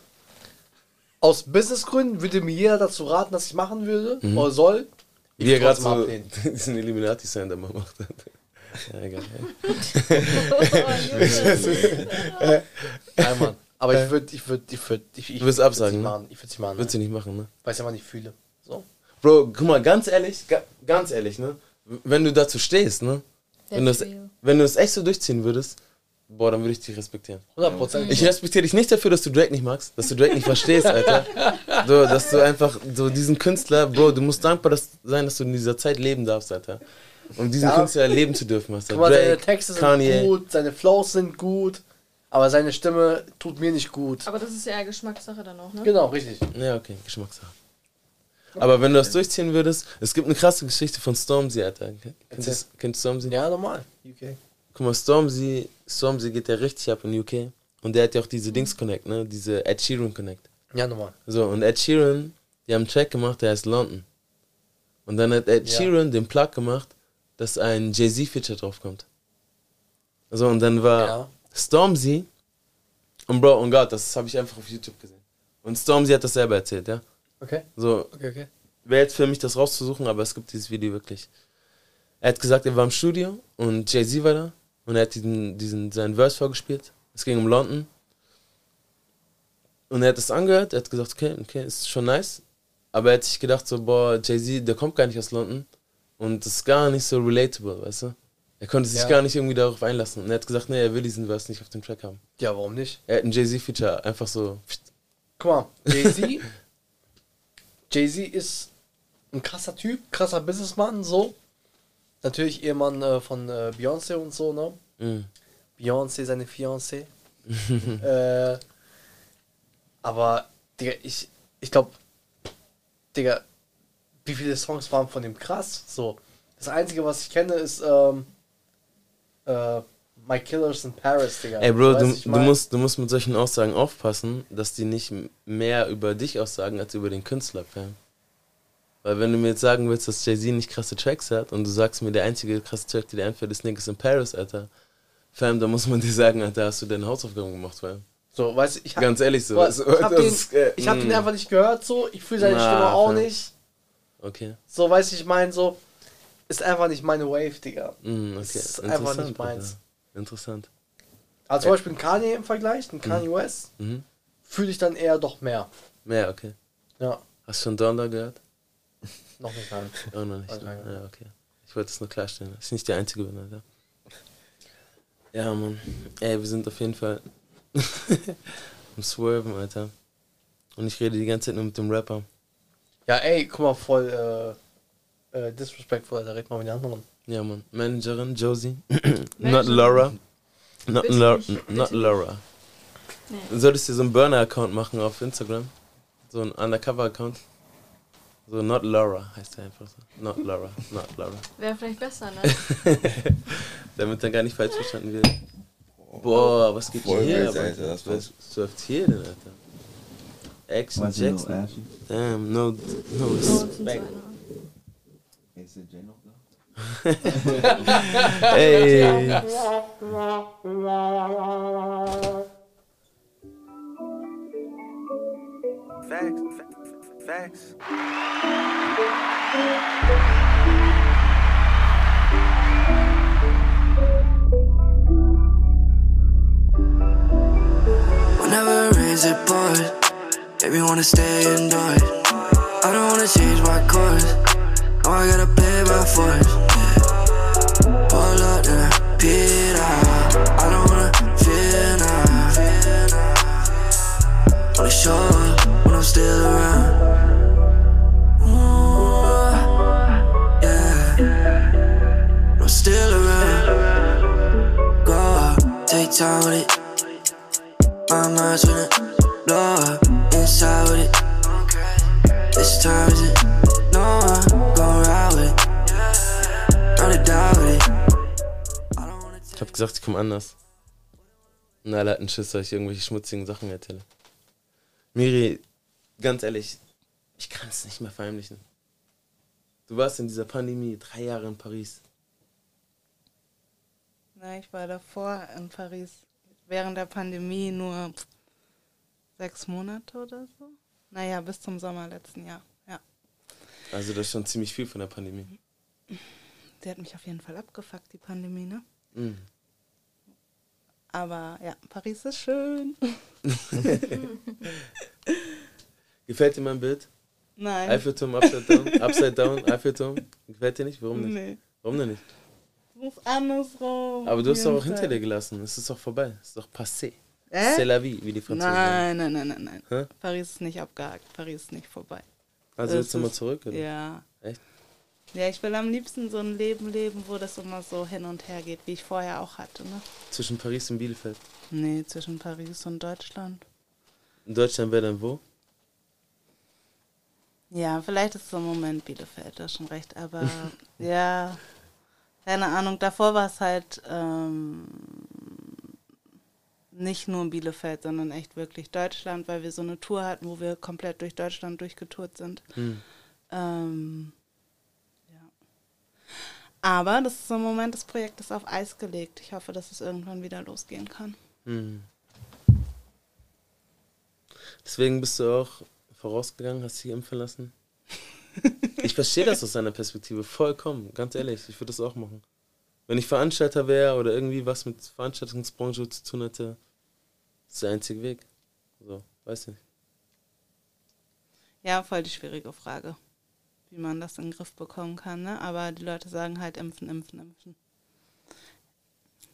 aus Businessgründen würde mir jeder dazu raten, dass ich machen würde Mhm. oder soll. Ich Wie er gerade so ablehnen. diesen Illuminati-Sign da mal macht. Ja, egal. Nein, Mann. Aber ich würde, ich würde, ich würde, ich, ich Du würd's absagen, nicht ne? machen. Ich würde es nicht machen. Würdest du nein. nicht machen, ne? Weil ich einfach nicht fühle. So. Bro, guck mal, ganz ehrlich, ga, ganz ehrlich, ne? Wenn du dazu stehst, ne? Wenn du, das, wenn du das echt so durchziehen würdest, boah, dann würde ich dich respektieren. 100%. Ich respektiere dich nicht dafür, dass du Drake nicht magst, dass du Drake nicht verstehst, Alter. So, dass du einfach, so diesen Künstler, Bro, du musst dankbar dass, sein, dass du in dieser Zeit leben darfst, Alter. Um diesen Ja. Künstler erleben zu dürfen, was Guck mal, seine Texte sind gut, seine Flows sind gut, aber seine Stimme tut mir nicht gut. Aber das ist ja eher Geschmackssache dann auch, ne? Genau, richtig. Ja, okay, Geschmackssache. Aber wenn du das durchziehen würdest, es gibt eine krasse Geschichte von Stormzy, Alter. Kennst du, kennst du Stormzy? Ja, normal. UK. Guck mal, Stormzy, Stormzy geht ja richtig ab in UK. Und der hat ja auch diese Dings Connect, ne? Diese Ed Sheeran Connect. Ja, normal. So, und Ed Sheeran, die haben einen Track gemacht, der heißt London. Und dann hat Ed Ja. Sheeran den Plug gemacht, dass ein Jay-Z-Feature draufkommt. So, und dann war Ja. Stormzy, und Bro, und Gott, das habe ich einfach auf YouTube gesehen. Und Stormzy hat das selber erzählt, ja? Okay. So, Okay, okay. wäre jetzt für mich das rauszusuchen, aber es gibt dieses Video wirklich. Er hat gesagt, er war im Studio und Jay-Z war da und er hat diesen, diesen, seinen Verse vorgespielt. Es ging um London. Und er hat das angehört, er hat gesagt, okay, okay, ist schon nice. Aber er hat sich gedacht, so, boah, Jay-Z, der kommt gar nicht aus London und das ist gar nicht so relatable, weißt du? Er konnte sich Ja. gar nicht irgendwie darauf einlassen. Und er hat gesagt, nee, er will diesen Verse nicht auf dem Track haben. Ja, warum nicht? Er hat ein Jay-Z-Feature einfach so. Guck mal, Jay-Z. Jay-Z ist ein krasser Typ, krasser Businessmann, so. Natürlich Ehemann äh, von äh, Beyoncé und so, ne? Mhm. Beyoncé, seine Fiancé. äh, aber, Digga, ich, ich glaube, Digga, wie viele Songs waren von dem krass? So. Das Einzige, was ich kenne, ist ähm, äh, My Killers in Paris, Digga. Ey, Bro, Weißt, du, du, musst, du musst mit solchen Aussagen aufpassen, dass die nicht mehr über dich aussagen als über den Künstler, fam. Weil wenn du mir jetzt sagen willst, dass Jay-Z nicht krasse Tracks hat und du sagst mir, der einzige krasse Track, der dir einfällt, ist Niggas in Paris, Alter. Fam, da muss man dir sagen, Alter, hast du deine Hausaufgaben gemacht, fam. So, weißt du, ich hab- Ganz ehrlich so. Also, ich hab, den, ist, äh, ich hab den mm. einfach nicht gehört, so. Ich fühle seine Na, Stimme auch fam. nicht. Okay. So, weißt du, ich meine, so. Ist einfach nicht meine Wave, Digga. Mm, okay. Ist einfach nicht meins. Alter. Interessant. Also zum Beispiel ein Kanye im Vergleich, ein Kanye West, Mhm. fühle ich dann eher doch mehr. Mehr, okay. Ja. Hast du schon Donda gehört? Noch nicht nein. Auch noch nicht. Also, Ne? ja. Okay. Ich wollte es nur klarstellen. ich nicht der Einzige bin, Alter. Ja, Mann. Ey, wir sind auf jeden Fall am Swerven, Alter. Und ich rede die ganze Zeit nur mit dem Rapper. Ja, ey, guck mal, voll äh, äh, disrespectful, Alter. Red mal mit den anderen. Ja, Mann. Managerin Josie. Not? Laura. Not, Bitte Laura. nicht, Not bitte Laura. Nee. Du solltest dir so einen Burner-Account machen auf Instagram. So ein Undercover-Account. So Not Laura heißt der einfach so. Not Laura. Not Laura. Wäre vielleicht besser, ne? Damit dann gar nicht falsch verstanden wird. Boah, was geht Voll hier? wild, Alter? Alter, das was läuft hier denn, Alter? Action Was Jackson. Damn, no, no respect. Ist der Jay noch da? Hey. Facts. Facts. Whenever it rains, it pours. Baby, wanna stay indoors. I don't wanna change my course. Now I gotta play by force. Yeah. Pull up, then I pit out. I don't wanna feel now. Only show up when I'm still around. Ooh, yeah. I'm still around. Go take time with it. My mind's it blow up inside with it. This time is it? No, I'm gon' Ich hab gesagt, ich komm anders. Und alle hatten Schiss, dass ich irgendwelche schmutzigen Sachen erzähle. Miri, ganz ehrlich, ich kann es nicht mehr verheimlichen. Du warst in dieser Pandemie drei Jahre in Paris. Na, ich war davor in Paris während der Pandemie nur sechs Monate oder so. Naja, bis zum Sommer letzten Jahr. Ja. Also das ist schon ziemlich viel von der Pandemie. Die hat mich auf jeden Fall abgefuckt, die Pandemie, ne? Mhm. Aber ja, Paris ist schön. Gefällt dir mein Bild? Nein. Eiffelturm, Upside Down, Upside Down, Eiffelturm. Gefällt dir nicht? Warum nicht? Nee. Warum denn nicht? Muss andersrum. Aber du hast doch auch hinter dir gelassen. Es ist doch vorbei. Es ist doch passé. Äh? C'est la vie, wie die Franzosen sagen. Nein, nein, nein, nein, nein. Hä? Paris ist nicht abgehakt. Paris ist nicht vorbei. Also Das willst du mal ist- zurück? Oder? Ja. Ja, ich will am liebsten so ein Leben leben, wo das immer so hin und her geht, wie ich vorher auch hatte. Ne? Zwischen Paris und Bielefeld. Nee, zwischen Paris und Deutschland. In Deutschland wäre dann wo? Ja, vielleicht ist so ein Moment Bielefeld, das ist schon recht. Aber ja, keine Ahnung. Davor war es halt ähm, nicht nur Bielefeld, sondern echt wirklich Deutschland, weil wir so eine Tour hatten, wo wir komplett durch Deutschland durchgetourt sind. Hm. Ähm. Aber das ist so ein Moment, das Projekt ist auf Eis gelegt. Ich hoffe, dass es irgendwann wieder losgehen kann. Hm. Deswegen bist du auch vorausgegangen, hast dich impfen lassen? Ich verstehe das aus deiner Perspektive vollkommen, ganz ehrlich. Ich würde das auch machen. Wenn ich Veranstalter wäre oder irgendwie was mit Veranstaltungsbranche zu tun hätte, ist der einzige Weg. So, weiß nicht. Ja, voll die schwierige Frage, wie man das in den Griff bekommen kann. Ne? Aber die Leute sagen halt impfen, impfen, impfen.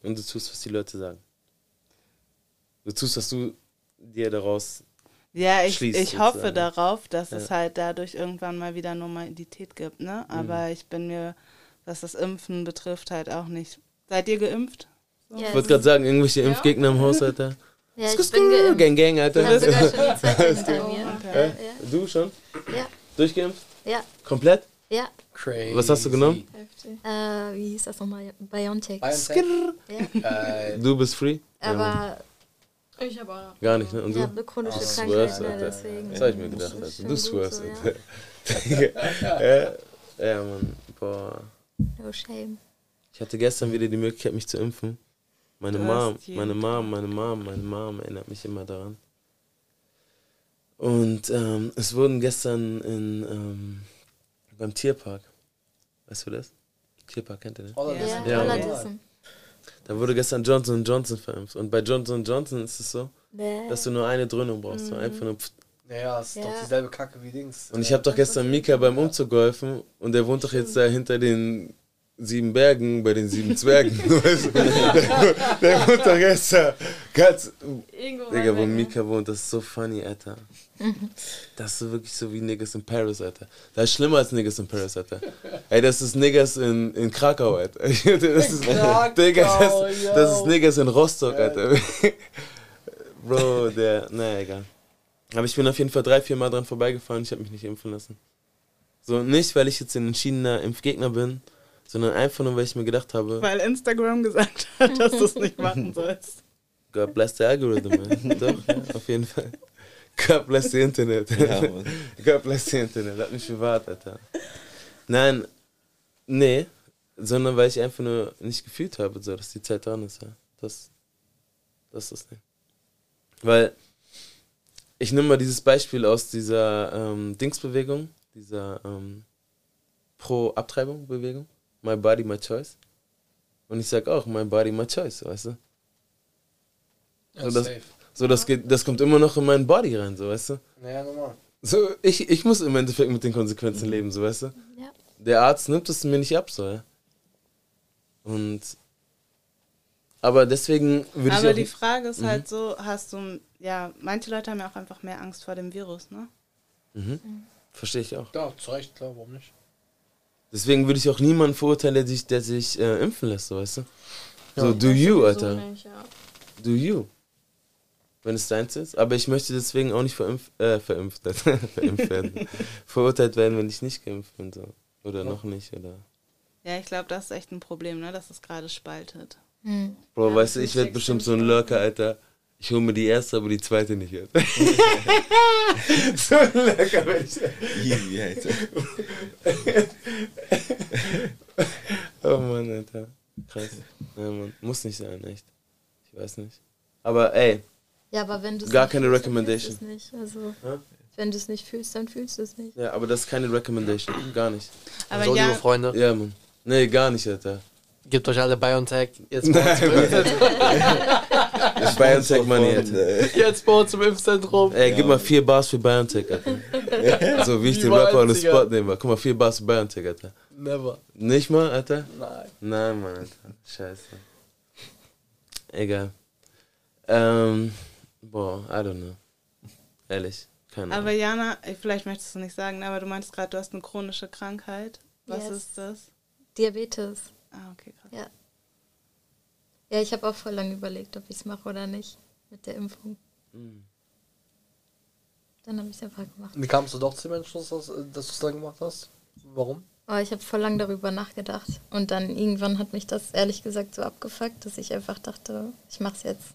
Und du tust, was die Leute sagen. Du tust, was du dir daraus Ja, ich, schließt, ich hoffe sozusagen. darauf, dass es Ja. halt dadurch irgendwann mal wieder Normalität gibt. Ne? Aber ich bin mir, was das Impfen betrifft, halt auch nicht. Seid ihr geimpft? So? Ich wollte gerade sagen, irgendwelche Impfgegner im Haus, Alter. Ja, ich Skus- bin geimpft. Gang, gang, Alter. Ich sogar schon die zweite hinter gut. mir. Ja, ja. Du schon? Ja. Durchgeimpft? Ja. Komplett? Ja. Crazy. Was hast du genommen? Äh, wie hieß das nochmal? Biontech. Biontech? Ja. Du bist free? Aber Ich habe auch. Gar nicht, ne? Und du? Ja, eine chronische Du Krankheit, ne, Alter. deswegen. Das habe ich mir gedacht, schon Du swerst, so, Alter. ja. ja, Mann. Boah. No shame. Ich hatte gestern wieder die Möglichkeit, mich zu impfen. Meine Mom, meine Mom, meine Mom, meine Mom erinnert mich immer daran. Und ähm, es wurden gestern in, ähm, beim Tierpark, weißt du das? Tierpark kennt ihr das? Hollerdissen. Ja, Ja. Hollerdissen. Da wurde gestern Johnson Johnson verimpft. Und bei Johnson Johnson ist es so, Nee. dass du nur eine Dröhnung brauchst. Mhm. einfach nur pft. Ja, ist Ja. doch dieselbe Kacke wie Dings. Und ich habe doch gestern Mika beim Umzug geholfen und der wohnt doch jetzt da hinter den sieben Bergen bei den sieben Zwergen. Der, der da ganz. Irgendwo Digga, wo? Mika wohnt, das ist so funny, Alter. Das ist so wirklich so wie Niggas in Paris, Alter. Das ist schlimmer als Niggas in Paris, Alter. Ey, das ist Niggas in, in Krakau, Alter. Das ist, Krakau, Digga, das, das ist Niggas in Rostock, Alter. Bro, der, naja, egal. Aber ich bin auf jeden Fall drei, vier Mal dran vorbeigefahren, ich habe mich nicht impfen lassen. So, nicht, weil ich jetzt ein entschiedener Impfgegner bin, sondern einfach nur, weil ich mir gedacht habe, Weil Instagram gesagt hat, dass du es nicht machen sollst. God bless the algorithm, man. Doch, ja, auf jeden Fall. God bless the Internet. Ja, Mann. God bless the Internet. Hat mich bewahrt, Alter. Nein, nee, sondern weil ich einfach nur nicht gefühlt habe, so, dass die Zeit dran ist. Ja. Das, das ist das Ding. Weil, ich nehme mal dieses Beispiel aus dieser ähm, Dingsbewegung, dieser ähm, Pro-Abtreibung-Bewegung. My body, my choice. Und ich sag auch, my body, my choice, weißt du? So, das, safe. so das, geht, das kommt immer noch in meinen Body rein, so weißt du? Ja, normal. So, ich, ich muss im Endeffekt mit den Konsequenzen leben, so weißt du? Ja. Der Arzt nimmt es mir nicht ab, so, ja. Und. Aber deswegen würde ich. Aber die Frage ist Mhm. halt so, hast du, ja, manche Leute haben ja auch einfach mehr Angst vor dem Virus, ne? Mhm. Verstehe ich auch. Ja, zu Recht, klar, warum nicht? Deswegen würde ich auch niemanden verurteilen, der sich, der sich äh, impfen lässt, so, weißt du? So, Ja. do you, Alter. nicht, ja. Do you. Wenn es deins ist. Aber ich möchte deswegen auch nicht verimpft, äh, verimpft, verimpft werden. Verurteilt werden, wenn ich nicht geimpft bin, so. Oder noch nicht, oder. Ja, ich glaube, das ist echt ein Problem, ne, dass es gerade spaltet. Hm. Bro, Ja, weißt du, ich werde bestimmt so ein Lurker, Alter. Ich hole mir die erste, aber die zweite nicht. Alter. so wenn ich. Easy, Alter. oh Mann, Alter. Krass. Ja, Mann. Muss nicht sein, echt. Ich weiß nicht. Aber ey, Ja, aber wenn du es Gar nicht keine fühlst, dann Recommendation. fühlst du es nicht. Also, Hä? wenn du es nicht fühlst, dann fühlst du es nicht. Ja, aber das ist keine Recommendation. Gar nicht. Aber so, ja- liebe Freunde, Ja, Mann. Nee, gar nicht, Alter. Gebt euch alle BioNTech. Jetzt bei uns im BioNTech Money. Jetzt bei uns im Impfzentrum. Ey, gib mal vier Bars für BioNTech, Alter. So wie ich den Rapper on the. Spot nehme. Guck mal, vier Bars für BioNTech, Alter. Never. Nicht mal, Alter? Nein. Nein, Mann, Alter. Scheiße. Egal. Ähm, boah, I don't know. Ehrlich, keine Aber Ahnung. Jana, ey, vielleicht möchtest du nicht sagen, aber du meinst gerade, du hast eine chronische Krankheit. Was Yes. ist das? Diabetes. Ah, okay, krass. Ja. Ja, ich habe auch voll lange überlegt, ob ich es mache oder nicht mit der Impfung. Mhm. Dann habe ich es einfach gemacht. Wie kamst du doch zu dem Entschluss, dass, dass du es dann gemacht hast? Warum? Aber ich habe voll lange darüber nachgedacht. Und dann irgendwann hat mich das ehrlich gesagt so abgefuckt, dass ich einfach dachte, ich mache es jetzt.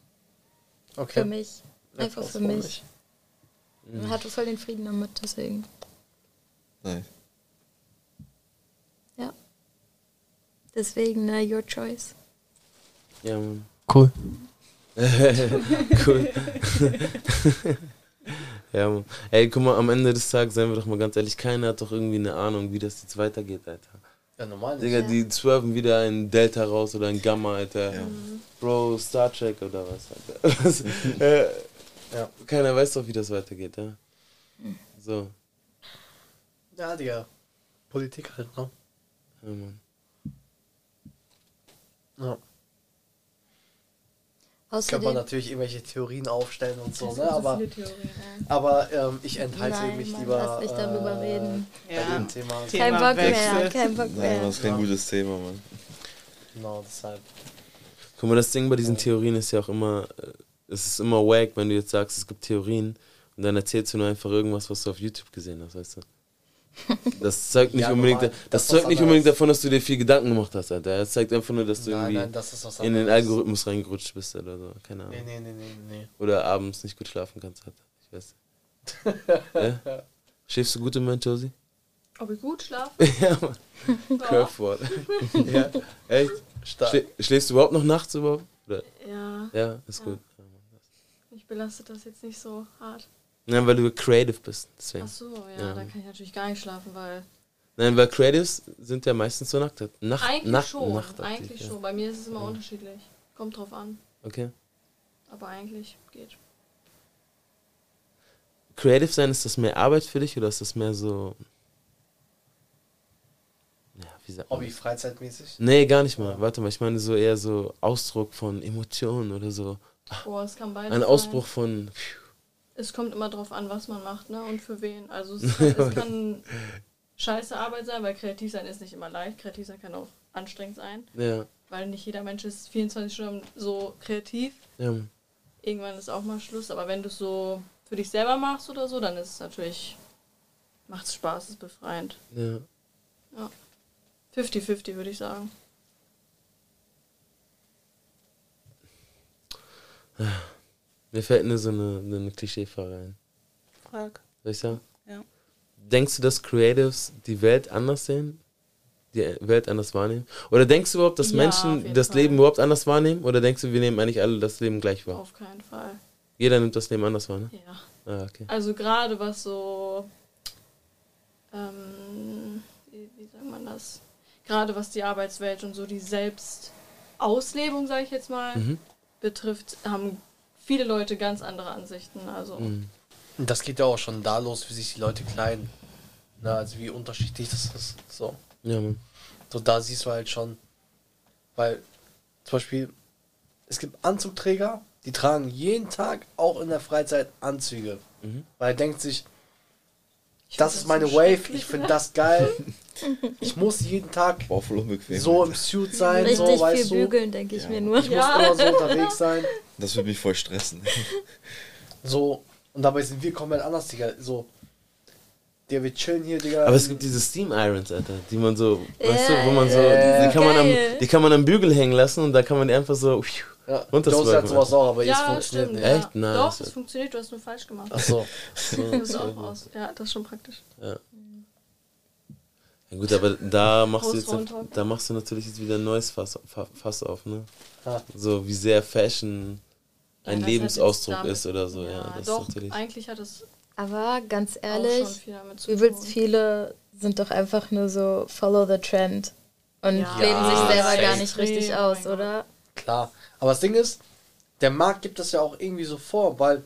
Okay. Für mich. Ja, Einfach für mich. nicht? Ich hatte voll den Frieden damit, deswegen. Nice. Deswegen, ne, your choice. Ja, Mann. Cool. cool. ja, Mann. Ey, guck mal, am Ende des Tages, seien wir doch mal ganz ehrlich, keiner hat doch irgendwie eine Ahnung, wie das jetzt weitergeht, Alter. Ja, normal. Digga, die swerven wieder ein Delta raus oder ein Gamma, Alter. Bro, Star Trek oder was, Alter. Was, äh, Ja. Keiner weiß doch, wie das weitergeht, ja. So. Ja, Digga. Politik halt, ne? Ja, Mann. Ja. Kann Außerdem, man natürlich irgendwelche Theorien aufstellen und so, ne? Aber, aber ähm, ich enthalte Nein, mich lieber lass nicht darüber äh, reden. bei Ja. dem Thema. kein Thema Bock mehr, Wechsel. kein Bock Nein, mehr. das ist kein Ja. gutes Thema, Mann. Genau, deshalb. Guck mal, das Ding bei diesen Theorien ist ja auch immer, äh, es ist immer wack, wenn du jetzt sagst, es gibt Theorien und dann erzählst du nur einfach irgendwas, was du auf YouTube gesehen hast, weißt du? Das zeugt nicht Ja, unbedingt, normal. das, Das was nicht unbedingt davon, dass du dir viel Gedanken gemacht hast, Alter. Das zeigt einfach nur, dass du Nein, irgendwie nein, in den. Algorithmus reingerutscht bist oder so, keine Ahnung. Nee, nee, nee, nee, nee. Oder abends nicht gut schlafen kannst, Alter. Ich weiß ja? Schläfst du gut im Moment, Josie? Ob ich gut schlafe? ja, Mann. Curvewort. ja, echt? Stark. Schlä schläfst du überhaupt noch nachts überhaupt? Oder? Ja. Ja, ist Ja. gut. Mich belastet das jetzt nicht so hart. Nein, weil du creative bist. Deswegen. Ach so, ja, Ja. dann kann ich natürlich gar nicht schlafen, weil. Nein, weil Creatives sind ja meistens so nackt. Nacht, eigentlich Nacht, schon. nachtaktiv, eigentlich ja. schon. Bei mir ist es immer Ja. unterschiedlich. Kommt drauf an. Okay. Aber eigentlich geht. Creative sein, ist das mehr Arbeit für dich oder ist das mehr so. Ja, wie sagt man? Hobby, freizeitmäßig? Nee, gar nicht mal. Warte mal, ich meine so eher so Ausdruck von Emotionen oder so. Boah, es kann beides Ein sein. Ausbruch von. Es kommt immer drauf an, was man macht, ne? Und für wen. Also es kann, es kann scheiße Arbeit sein, weil kreativ sein ist nicht immer leicht. Kreativ sein kann auch anstrengend sein. Ja. Weil nicht jeder Mensch ist 24 Stunden so kreativ. Ja. Irgendwann ist auch mal Schluss. Aber wenn du es so für dich selber machst oder so, dann ist es natürlich. Macht es Spaß, ist befreiend. Ja. Ja. 50-50 würde ich sagen. Mir fällt nur so eine, eine Klischeefrage ein. Frag. Soll ich sagen? Ja. Denkst du, dass Creatives die Welt anders sehen? Die Welt anders wahrnehmen? Oder denkst du überhaupt, dass Ja, Menschen das Fall. Leben überhaupt anders wahrnehmen? Oder denkst du, wir nehmen eigentlich alle das Leben gleich wahr? Auf keinen Fall. Jeder nimmt das Leben anders wahr, ne? Ja. Ah, okay. Also gerade was so, ähm, wie, wie sagt man das? Gerade was die Arbeitswelt und so die Selbstauslebung, sage ich jetzt mal, Mhm. betrifft, haben viele Leute ganz andere Ansichten. Also Mhm. Und das geht ja auch schon da los, wie sich die Leute kleiden. Na, also wie unterschiedlich das ist. So. Ja. So, da siehst du halt schon. Weil, zum Beispiel, es gibt Anzugträger, die tragen jeden Tag auch in der Freizeit Anzüge. Mhm. Weil er denkt sich, Ich das ist meine so Wave, ich finde ne? das geil. Ich muss jeden Tag so im Suit sein, Richtig so, viel weißt du. bügeln, denke ich Ja. mir nur. Ich muss immer so unterwegs sein. Das würde mich voll stressen. So, und dabei sind wir komplett anders, Digga. So, der wir chillen hier, Digga. Aber es gibt diese Steam Irons, Alter, die man so, weißt du, Ja, wo man so, ja. die, kann man am, die kann man am Bügel hängen lassen und da kann man die einfach so ja, runterswipen, hat sowas auch, aber jetzt ja, funktioniert stimmt. nicht. Ja. Echt? Nice. Doch, es funktioniert, du hast nur falsch gemacht. Ach so. Das ist auch aus. Ja, das ist schon praktisch. Ja. ja gut, aber da machst du jetzt, da machst du natürlich jetzt wieder ein neues Fass, Fa- Fass auf, ne? Ja. So wie sehr Fashion ein hat Lebensausdruck damit- ist oder so. Ja, Ja, das doch, ist natürlich. eigentlich hat es Aber ganz ehrlich, übelst tun. viele sind doch einfach nur so follow the trend und Ja. leben Ja, sich selber gar nicht richtig aus, oh mein oder? Klar. Aber das Ding ist, der Markt gibt das ja auch irgendwie so vor, weil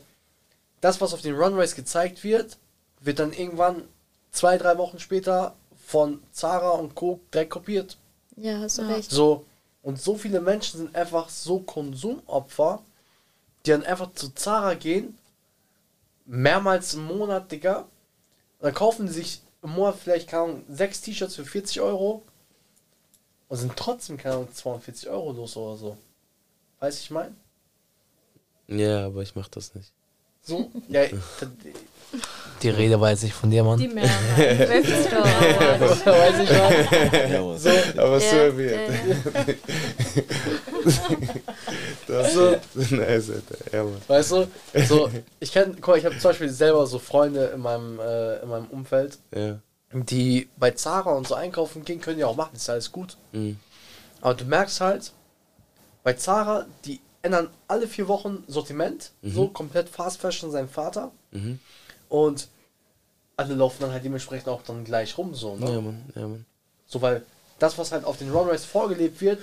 das, was auf den Runways gezeigt wird, wird dann irgendwann zwei, drei Wochen später von Zara und Co. direkt kopiert. Ja, hast du Ja. recht. So. Und so viele Menschen sind einfach so Konsumopfer, die dann einfach zu Zara gehen, mehrmals im Monat, Digga. Und dann kaufen die sich im Monat vielleicht, keine Ahnung, sechs T-Shirts für 40 Euro und sind trotzdem, keine Ahnung, 42 Euro los oder so. Weiß ich mein? Ja, aber ich mach das nicht. So? Ja, die Rede jetzt nicht von dir, Mann. Die Mehrheit. Weiß ich? Ja, Mann. So. Aber so Ja, erwähnt. Das So. nice, Alter. Ja, Mann. Weißt du? So, ich kenn, guck mal, ich habe zum Beispiel selber so Freunde in meinem, äh, in meinem Umfeld, Ja. die bei Zara und so einkaufen gehen, können ja auch machen, ist alles gut. Mhm. Aber du merkst halt, bei Zara, die ändern alle vier Wochen Sortiment, so komplett Fast Fashion sein Vater. Mhm. Und alle laufen dann halt dementsprechend auch dann gleich rum, so, ne? Ja, Mann. Ja, Mann. So, weil das, was halt auf den Runways vorgelebt wird,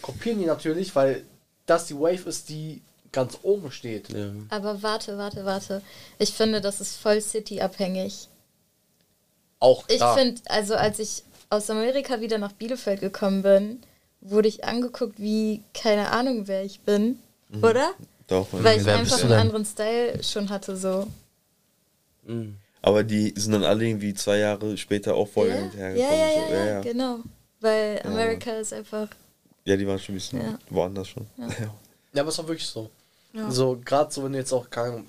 kopieren die natürlich, weil das die Wave ist, die ganz oben steht. Ja. Aber warte, warte, warte. Ich finde, das ist voll City-abhängig. Auch Ich klar. finde, also als ich aus Amerika wieder nach Bielefeld gekommen bin, wurde ich angeguckt wie keine Ahnung, wer ich bin. Mhm. Oder? Doch. Weil ich einfach einen anderen Style schon hatte, so. Mhm. Aber die sind dann alle irgendwie zwei Jahre später auch voll ja, hin und her ja, ja, so. ja, ja, genau. Weil Amerika ist einfach. Ja, die waren schon ein bisschen Ja. woanders schon. Ja. Ja, aber es war wirklich so. Ja. So, gerade so, wenn du jetzt auch keine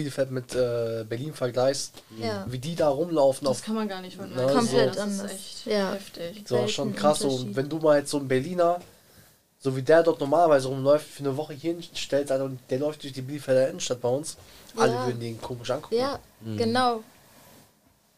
Bielefeld mit äh, Berlin vergleichst, Ja. wie die da rumlaufen Das auf. kann man gar nicht vergleichen. Komplett das anders. Ja. heftig. So, schon krass. So, und wenn du mal jetzt so ein Berliner, so wie der dort normalerweise rumläuft, für eine Woche hier hinstellst, und der läuft durch die Bielefelder Innenstadt bei uns, alle Ja. würden den komisch angucken. Ja, genau.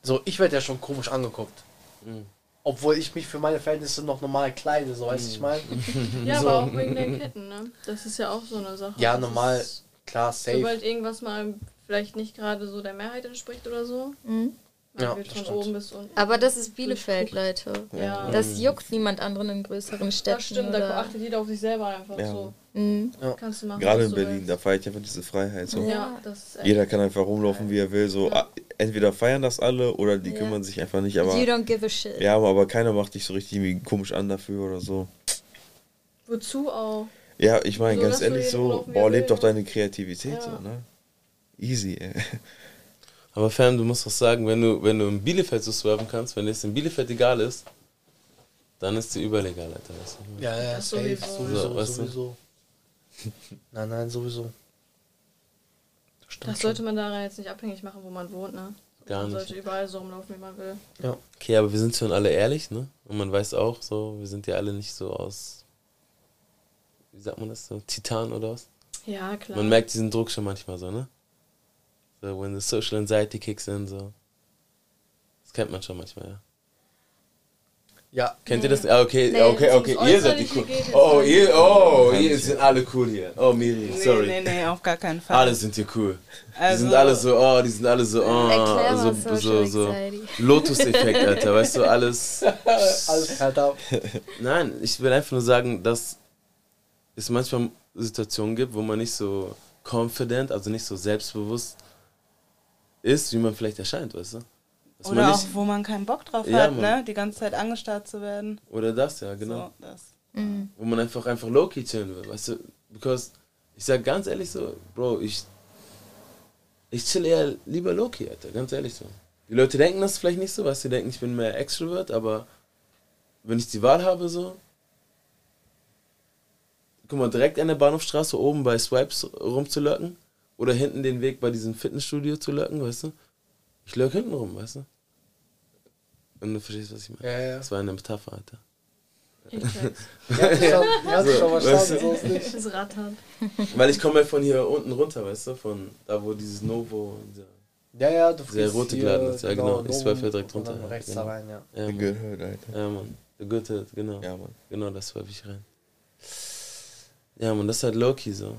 So, ich werde ja schon komisch angeguckt. Mhm. Obwohl ich mich für meine Verhältnisse noch normal kleide, so weißt du, ich meine. Ja, so. aber auch wegen der Ketten, ne? Das ist ja auch so eine Sache. Ja, normal, klar, safe. Sobald irgendwas mal vielleicht nicht gerade so der Mehrheit entspricht oder so, Mhm. Ja, wird das von stimmt. oben bis unten. Aber das ist Bielefeld, Leute. Ja. Das juckt niemand anderen in größeren Städten. Das stimmt, oder? da achtet jeder auf sich selber einfach Ja. so. Mhm. Ja. Kannst du machen. Gerade in du Berlin, willst. da feiere ich einfach diese Freiheit. So. Ja, das ist echt. Jeder kann einfach rumlaufen, wie er will. So, Ja. entweder feiern das alle oder die Ja. kümmern sich einfach nicht. Aber you don't give a shit. ja, aber keiner macht dich so richtig irgendwie komisch an dafür oder so. Wozu auch? Ja, ich meine, So, ganz ehrlich, so, boah, lebt will, doch ne? deine Kreativität Ja. so, ne? Easy, ey. Aber Fam, du musst doch sagen, wenn du, wenn du in Bielefeld so swerven kannst, wenn es in Bielefeld egal ist, dann ist sie überlegal, Alter. Weißt du? Ja, ja, Das safe, sowieso. sowieso, So, weißt du? sowieso. Nein, nein, sowieso. Das Das sollte man daran jetzt nicht abhängig machen, wo man wohnt, ne? Gar man nicht. sollte überall so rumlaufen, wie man will. Ja. Okay, aber wir sind schon alle ehrlich, ne? Und man weiß auch so, wir sind ja alle nicht so aus, wie sagt man das so, Titan oder was? Ja, klar. Man merkt diesen Druck schon manchmal so, ne? So, when the social anxiety kicks in, so. Das kennt man schon manchmal, ja. Ja. Kennt ihr das? Ah, okay, Nee, okay, das okay. Ihr seid die cool. Oh, ihr, oh, ihr sind alle cool hier. Oh, Miri, Nee, sorry. nee, nee, auf gar keinen Fall. Alle sind hier cool. die Also- sind alle so, oh, die sind alle so, oh, so, so, so. Anxiety. Lotus-Effekt, Alter, weißt du, alles. Alles ab. Nein, ich will einfach nur sagen, dass es manchmal Situationen gibt, wo man nicht so confident, also nicht so selbstbewusst ist, wie man vielleicht erscheint, weißt du? Dass Oder auch, nicht, wo man keinen Bock drauf Ja, hat, Mann. ne? Die ganze Zeit angestarrt zu werden. oder das, ja, genau. So, das. Mhm. Wo man einfach, einfach low-key chillen will, weißt du? Because, ich sag ganz ehrlich so, Bro, ich, ich chill eher lieber low-key, Alter, ganz ehrlich so. Die Leute denken das vielleicht nicht so, weißt du, die denken, ich bin mehr Extrovert, aber wenn ich die Wahl habe, so, guck mal, direkt an der Bahnhofstraße oben bei Swipes rumzulöcken oder hinten den Weg bei diesem Fitnessstudio zu löcken, weißt du? Ich lurk hinten rum, weißt du? Wenn du verstehst, was ich meine. Ja, ja. Das war eine Metapher, Alter. Ich. Ja, ich ich So, schon weißt du? rattert. Weil ich komme ja von hier unten runter, weißt du? Von da, wo dieses Novo, dieser, Ja, ja, du dieser rote Laden ist. Ja, genau. Ich Novum swerfe ja direkt und runter. dann rechts genau. da rein, ja. Ja, The Mann. good hood, Alter. Ja, Mann. The good hood, genau. Ja, Mann. Genau, das swerfe ich rein. Ja, Mann, das ist halt Loki so.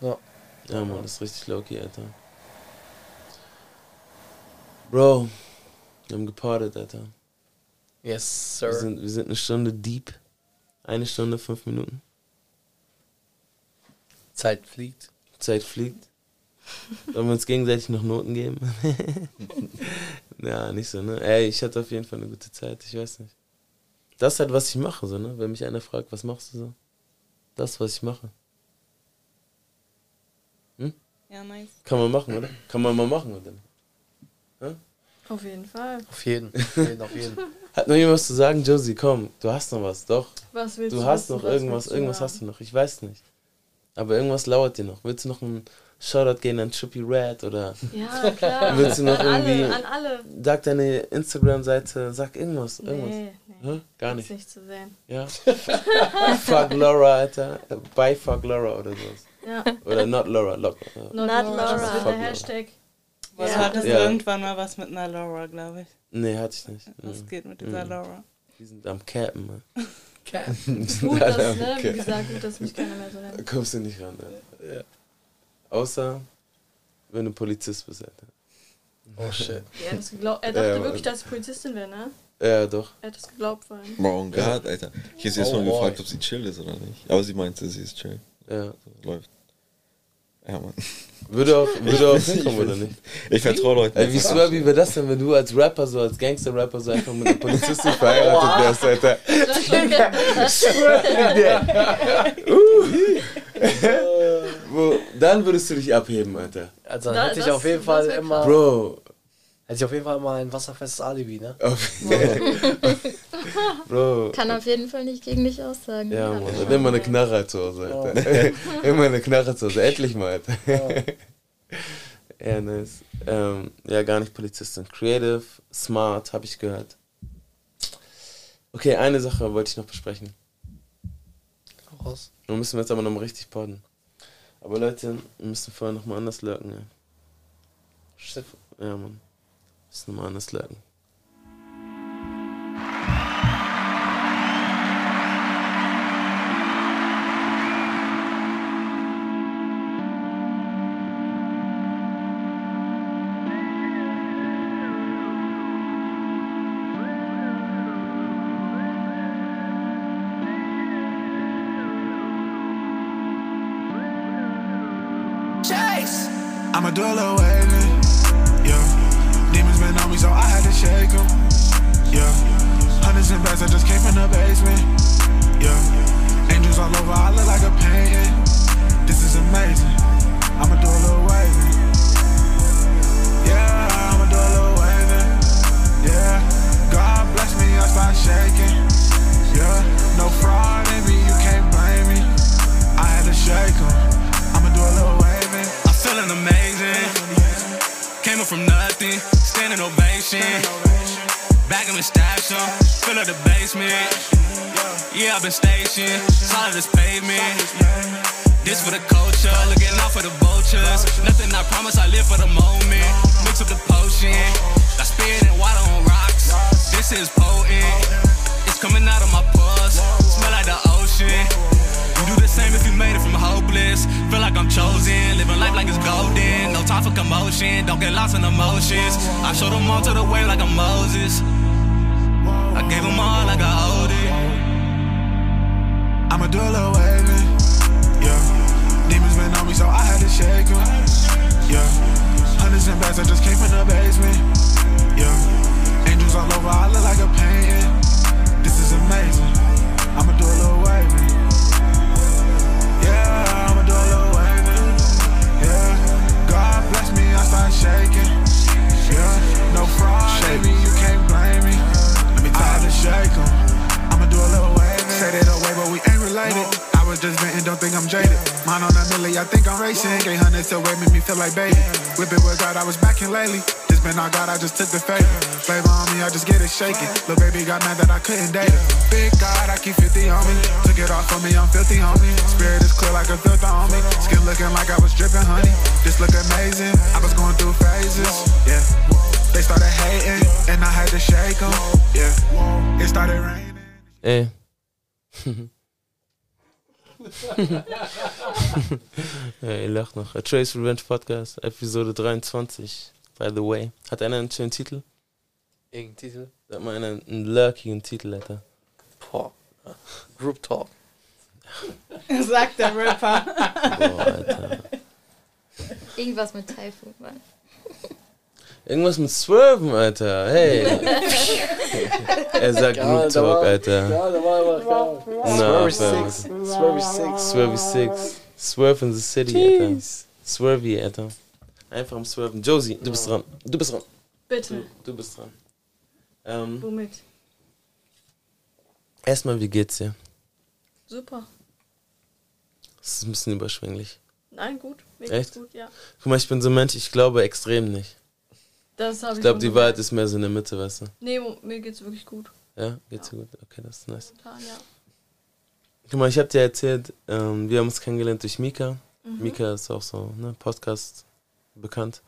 Ja. Ja, Mann, das ist richtig low-key, Alter. Bro, wir haben gepartet, Alter. Yes, sir. Wir sind, wir sind eine Stunde deep. Eine Stunde, fünf Minuten. Zeit fliegt. Zeit fliegt. Sollen wir uns gegenseitig noch Noten geben? ja, nicht so, ne? Ey, ich hatte auf jeden Fall eine gute Zeit, ich weiß nicht. Das ist halt, was ich mache, so, ne? Wenn mich einer fragt, was machst du so? Das, was ich mache. Hm? Ja, nice. Kann man machen, oder? Kann man mal machen, oder? Hä? Auf jeden Fall. Auf jeden, auf jeden, auf jeden. Hat noch jemand was zu sagen? Josie, komm, du hast noch was, doch. Was willst du du hast noch Was irgendwas, irgendwas haben? hast du noch, ich weiß nicht. Aber irgendwas lauert dir noch. Willst du noch einen Shoutout gehen an Trippy Red oder Ja, klar. willst du noch An alle, irgendwie an alle. sag deine Instagram-Seite, sag irgendwas, irgendwas. Nee, Hä? Gar Ist nicht. nicht zu sehen. Ja. fuck Laura, Alter. By fuck Laura oder sowas. Ja. Oder not Laura, Lo Not, Not Laura. Laura. Das der. Hashtag. Was Ja. hattest Ja. du irgendwann mal was mit einer Laura, glaube ich. Nee, hatte ich nicht. Was Mhm. geht mit dieser Mhm. Laura? Die sind am Cappen, man. Cap. Die sind Gut, dass, ne, wie Cappen. gesagt, gut, dass mich keiner mehr so Da nennt. kommst du nicht ran, Alter. Ja. Außer, wenn du Polizist bist, Alter. Oh shit. Er, hat das geglaubt, er dachte Ja, wirklich, dass ich Polizistin wäre, ne? Ja, doch. Er hat das geglaubt vor allem. Bro, und God, Alter. Ich hätte jetzt Oh, mal boy. gefragt, ob sie chill ist oder nicht. Aber sie meinte, sie ist chill. Ja. Läuft. Ja, Mann. Würde auch, würde auch hinkommen, nicht, oder ich nicht? Ich vertraue Leuten. Ey, wie swear, wie wäre das denn, wenn du als Rapper, so als Gangster-Rapper, so einfach mit einer Polizistin verheiratet wärst, Alter? Wo, dann würdest du dich abheben, Alter. Also Da- hätte ich das- auf jeden Fall immer. Bro. Hätte ich auf jeden Fall mal ein wasserfestes Alibi, ne? Auf, Bro. Kann auf jeden Fall nicht gegen dich aussagen. Ja, Mann. Und immer eine Knarre zu Hause, Alter. immer eine Knarre zu Hause. Endlich mal, Alter. ja, nice. Ähm, ja, gar nicht Polizistin. Creative, smart, habe ich gehört. Okay, eine Sache wollte ich noch besprechen. Raus. Dann müssen wir jetzt aber nochmal richtig podden. Aber Leute, wir müssen vorher nochmal anders lurken, ja. Shit. Ja, Mann. Müssen nochmal anders lurken. Amazing. I was going through phases. Yeah. They started hating, and I had to shake 'em. Yeah. It started raining. Ey. ja, ihr lacht noch. A Trace Revenge Podcast, Episode 23, by the way. Hat einer einen schönen Titel? Irgendein Titel? Sag mal einer einen lurkigen Titel, Alter. Boah. Group Talk. Sagt der Rapper. Boah, Alter. Irgendwas mit Typhoon, Mann. Irgendwas mit Swerven, Alter. Hey. er sagt war- Talk, Alter. Ja, da war aber Swervy. Six. Swervy Six. Swervy Six. Swerve in the City, Alter. Swervy, Alter. Einfach am Swerven. Josie, du bist dran. Du bist dran. Bitte. Du, du bist dran. Ähm, Womit? erstmal, wie geht's dir? Super. Das ist ein bisschen überschwänglich. Nein, gut. Echt? gut, ja. Guck mal, ich bin so ein Mensch, ich glaube extrem nicht. Das habe ich Ich glaube, die. Wahrheit ist mehr so in der Mitte, weißt du? Nee, mir geht's wirklich gut. Ja, geht's dir gut? Okay, das ist nice. Momentan, ja. Guck mal, ich habe dir erzählt, ähm, wir haben uns kennengelernt durch Mika. Mhm. Mika ist auch so, ne, Podcast bekannt.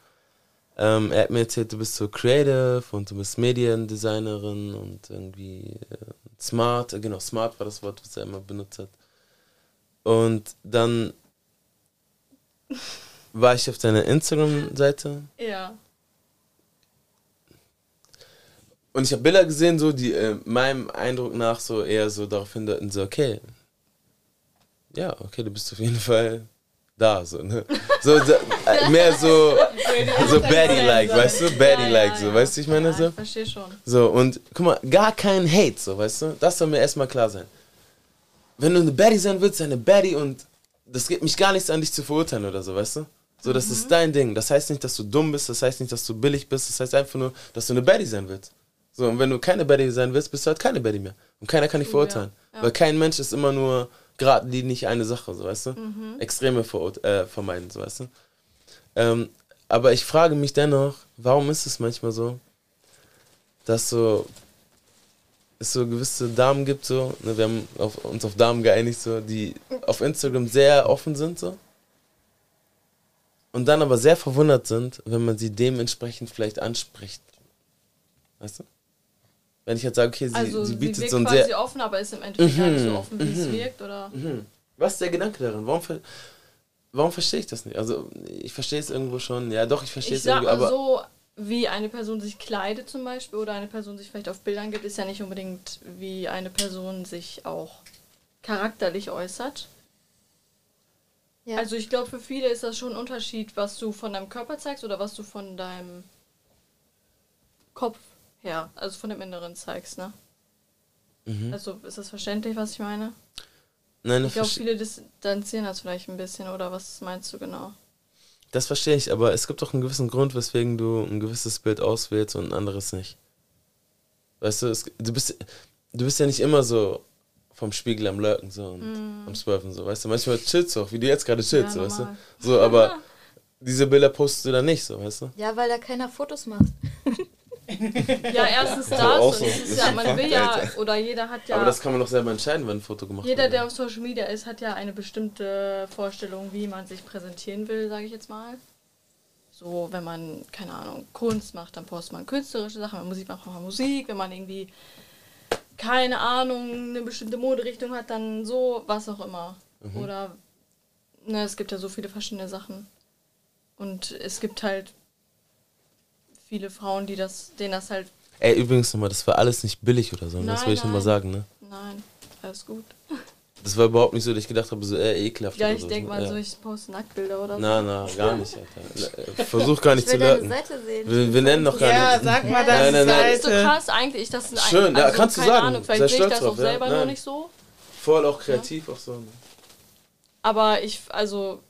Ähm, er hat mir erzählt, du bist so creative und du bist Mediendesignerin und irgendwie äh, smart. Äh, genau, smart war das Wort, was er immer benutzt hat. Und dann war ich auf deiner Instagram-Seite Ja. Und ich habe Bilder gesehen, so die äh, meinem Eindruck nach so eher so darauf hindeuten, so, okay, ja, okay, du bist auf jeden Fall da, so, ne? So, so äh, mehr so, so Baddie-like, weißt du? Baddie-like, so, weißt du, ich meine so? Ich verstehe schon. So, und guck mal, gar kein Hate, so, weißt du? Das soll mir erstmal klar sein. Wenn du eine Baddie sein willst, sei eine Baddie und das geht mich gar nichts an, dich zu verurteilen oder so, weißt du? So, das ist dein Ding. Das heißt nicht, dass du dumm bist, das heißt nicht, dass du billig bist, das heißt einfach nur, dass du eine Baddie sein willst. So, und wenn du keine Baddie sein willst, bist du halt keine Baddie mehr. Und keiner kann dich verurteilen. ja. Weil kein Mensch ist immer nur geradlinig eine Sache, so, weißt du? Mhm. Extreme verur- äh, vermeiden, so, weißt du? Ähm, aber ich frage mich dennoch, warum ist es manchmal so, dass so es so gewisse Damen gibt, so, ne, wir haben auf, uns auf Damen geeinigt, so, die auf Instagram sehr offen sind, so. Und dann aber sehr verwundert sind, wenn man sie dementsprechend vielleicht anspricht. Weißt du? Wenn ich jetzt sage, okay, sie, also, sie sie bietet wirkt so ein sehr. offen, aber ist im Endeffekt gar nicht so Mhm, offen, wie es mhm, wirkt, oder? Mhm. Was ist der Gedanke darin? Warum, ver warum verstehe ich das nicht? Also, ich verstehe es irgendwo schon. Ja, doch, ich verstehe Ich es mal aber. so, wie eine Person sich kleidet zum Beispiel oder eine Person sich vielleicht auf Bildern gibt, ist ja nicht unbedingt, wie eine Person sich auch charakterlich äußert. Ja. Also ich glaube, für viele ist das schon ein Unterschied, was du von deinem Körper zeigst oder was du von deinem Kopf her, also von dem Inneren zeigst, ne? Mhm. Also ist das verständlich, was ich meine? Nein, das ich glaube, viele distanzieren das vielleicht ein bisschen, oder was meinst du genau? Das verstehe ich, aber es gibt doch einen gewissen Grund, weswegen du ein gewisses Bild auswählst und ein anderes nicht. Weißt du, es, du, bist, du bist ja nicht immer so vom Spiegel am Lurken so und Mm. am Surfen so, weißt du. Manchmal chillst du auch, wie du jetzt gerade chillst, Ja, so, weißt du. So, aber diese Bilder postest du dann nicht, so, weißt du. Ja, weil da keiner Fotos macht. Ja, erstens Also das auch und so. Das ja, man will ja, oder jeder hat ja, Aber das kann man doch selber entscheiden, wenn ein Foto gemacht jeder, wird. der auf Social Media ist, hat ja eine bestimmte Vorstellung, wie man sich präsentieren will, sage ich jetzt mal. So, wenn man, keine Ahnung, Kunst macht, dann postet man künstlerische Sachen, wenn man Musik macht, macht man Musik, wenn man irgendwie, keine Ahnung, eine bestimmte Moderichtung hat, dann so, was auch immer. Mhm. Oder, ne, es gibt ja so viele verschiedene Sachen. Und es gibt halt viele Frauen, die das, denen das halt Ey, übrigens nochmal, das war alles nicht billig oder so, ne? das Nein, will ich nochmal nein. sagen, ne? Nein, alles gut. Das war überhaupt nicht so, dass ich gedacht habe, so, äh, ekelhaft Ja, ich so. denke mal, ja. so ich poste Nacktbilder oder so. Na, na, gar nicht, Alter. Äh, Versuch gar nicht Ich zu lurken. Seite sehen. Wir, wir nennen doch gar Ja, nicht. sag mal nein, deine nein, nein. Das ist so krass eigentlich, das ist Schön, ein, ja, also, kannst du keine sagen. Ahnung, vielleicht sehe ich stolz das auch drauf, ja. selber nur Nein. nicht so. Voll auch kreativ, auch so. ne? Aber ich, also,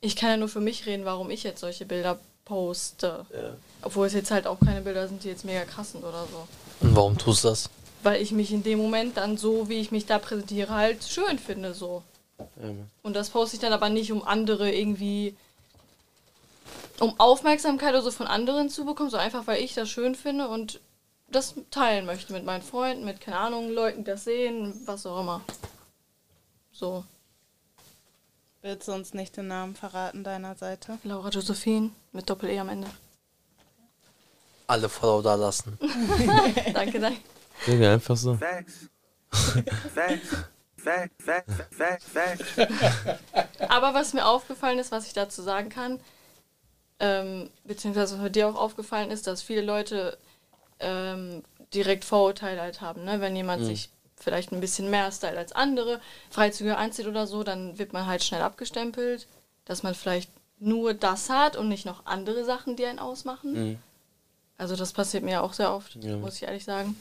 ich kann ja nur für mich reden, warum ich jetzt solche Bilder poste. Ja. Obwohl es jetzt halt auch keine Bilder sind, die jetzt mega krass sind oder so. Und warum tust du das? Weil ich mich in dem Moment dann so, wie ich mich da präsentiere, halt schön finde, so. Ja. Und das poste ich dann aber nicht, um andere irgendwie. um Aufmerksamkeit oder so von anderen zu bekommen, sondern einfach, weil ich das schön finde und das teilen möchte mit meinen Freunden, mit, keine Ahnung, Leuten, die das sehen, was auch immer. So. Willst du uns nicht den Namen verraten deiner Seite? Laura Josephine mit Doppel-E am Ende. Alle Follow da lassen. danke, danke. Digga, einfach so. Facts. Facts. Aber was mir aufgefallen ist, was ich dazu sagen kann, ähm, beziehungsweise was dir auch aufgefallen ist, dass viele Leute ähm, direkt Vorurteile halt haben. Ne? Wenn jemand Mhm. sich vielleicht ein bisschen mehr stylt als andere, freizügiger anzieht oder so, dann wird man halt schnell abgestempelt, dass man vielleicht nur das hat und nicht noch andere Sachen, die einen ausmachen. Mhm. Also das passiert mir auch sehr oft, Ja. muss ich ehrlich sagen.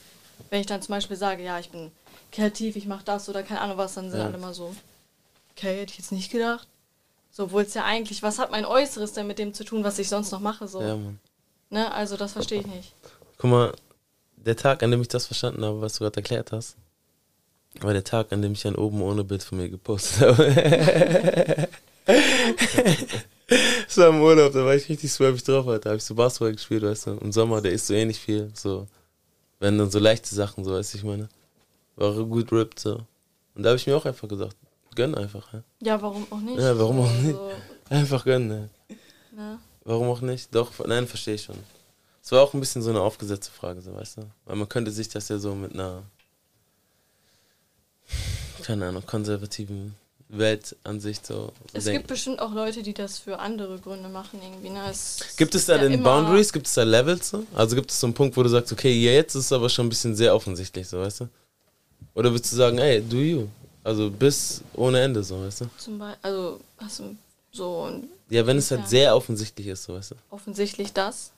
Wenn ich dann zum Beispiel sage, ja, ich bin kreativ, ich mache das oder keine Ahnung was, dann sind Ja. alle immer so, okay, hätte ich jetzt nicht gedacht. So, obwohl es ja eigentlich, was hat mein Äußeres denn mit dem zu tun, was ich sonst noch mache? So. Ja, Mann. Ne? Also das verstehe ich nicht. Guck mal, der Tag, an dem ich das verstanden habe, was du gerade erklärt hast, war der Tag, an dem ich ein oben ohne Bild von mir gepostet habe. Es war im Urlaub, da war ich richtig swervig drauf, Alter. Da habe ich so Basketball gespielt, weißt du. Im Sommer, der isst so eh nicht viel. So, wenn dann so leichte Sachen, so, weißt du, ich meine. War gut ripped, so. Und da habe ich mir auch einfach gesagt, gönn einfach, ja. Ja, warum auch nicht? Ja, warum auch nicht? Also, Einfach gönnen, ja. ne? Warum auch nicht? Doch, nein, verstehe ich schon. Es war auch ein bisschen so eine aufgesetzte Frage, so weißt du? Weil man könnte sich das ja so mit einer, keine Ahnung, konservativen Weltansicht so, Es denken. gibt bestimmt auch Leute, die das für andere Gründe machen irgendwie. Ne? Es Gibt es da ja denn Boundaries? Gibt es da Levels so? Also gibt es so einen Punkt, wo du sagst, okay, jetzt ist es aber schon ein bisschen sehr offensichtlich, so weißt du? Oder würdest du sagen, ey, do you? Also bis ohne Ende, so weißt du? Zum Beispiel, also hast du so ein- Ja, wenn es halt Ja. sehr offensichtlich ist, so weißt du? offensichtlich das.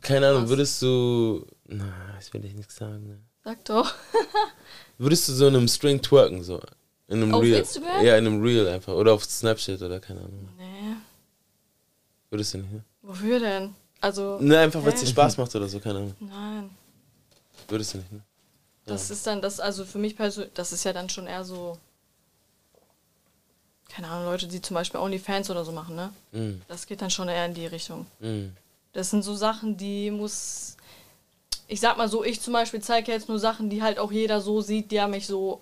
Keine Ahnung, würdest du. Na, ich will dich nichts sagen, ne? Sag doch. Würdest du so in einem String twerken, so? In einem Auf Reel? Instagram? Ja, in einem Reel einfach. Oder auf Snapchat oder keine Ahnung. Nee. Würdest du nicht, ne? Wofür denn? Also. Ne, einfach weil es dir Spaß macht oder so, keine Ahnung. Nein. Würdest du nicht, ne? Das ist dann, das, also für mich persönlich, das ist ja dann schon eher so. Keine Ahnung, Leute, die zum Beispiel OnlyFans oder so machen, ne? Mhm. Das geht dann schon eher in die Richtung. Mhm. Das sind so Sachen, die muss. Ich sag mal so, ich zum Beispiel zeige jetzt nur Sachen, die halt auch jeder so sieht, der mich so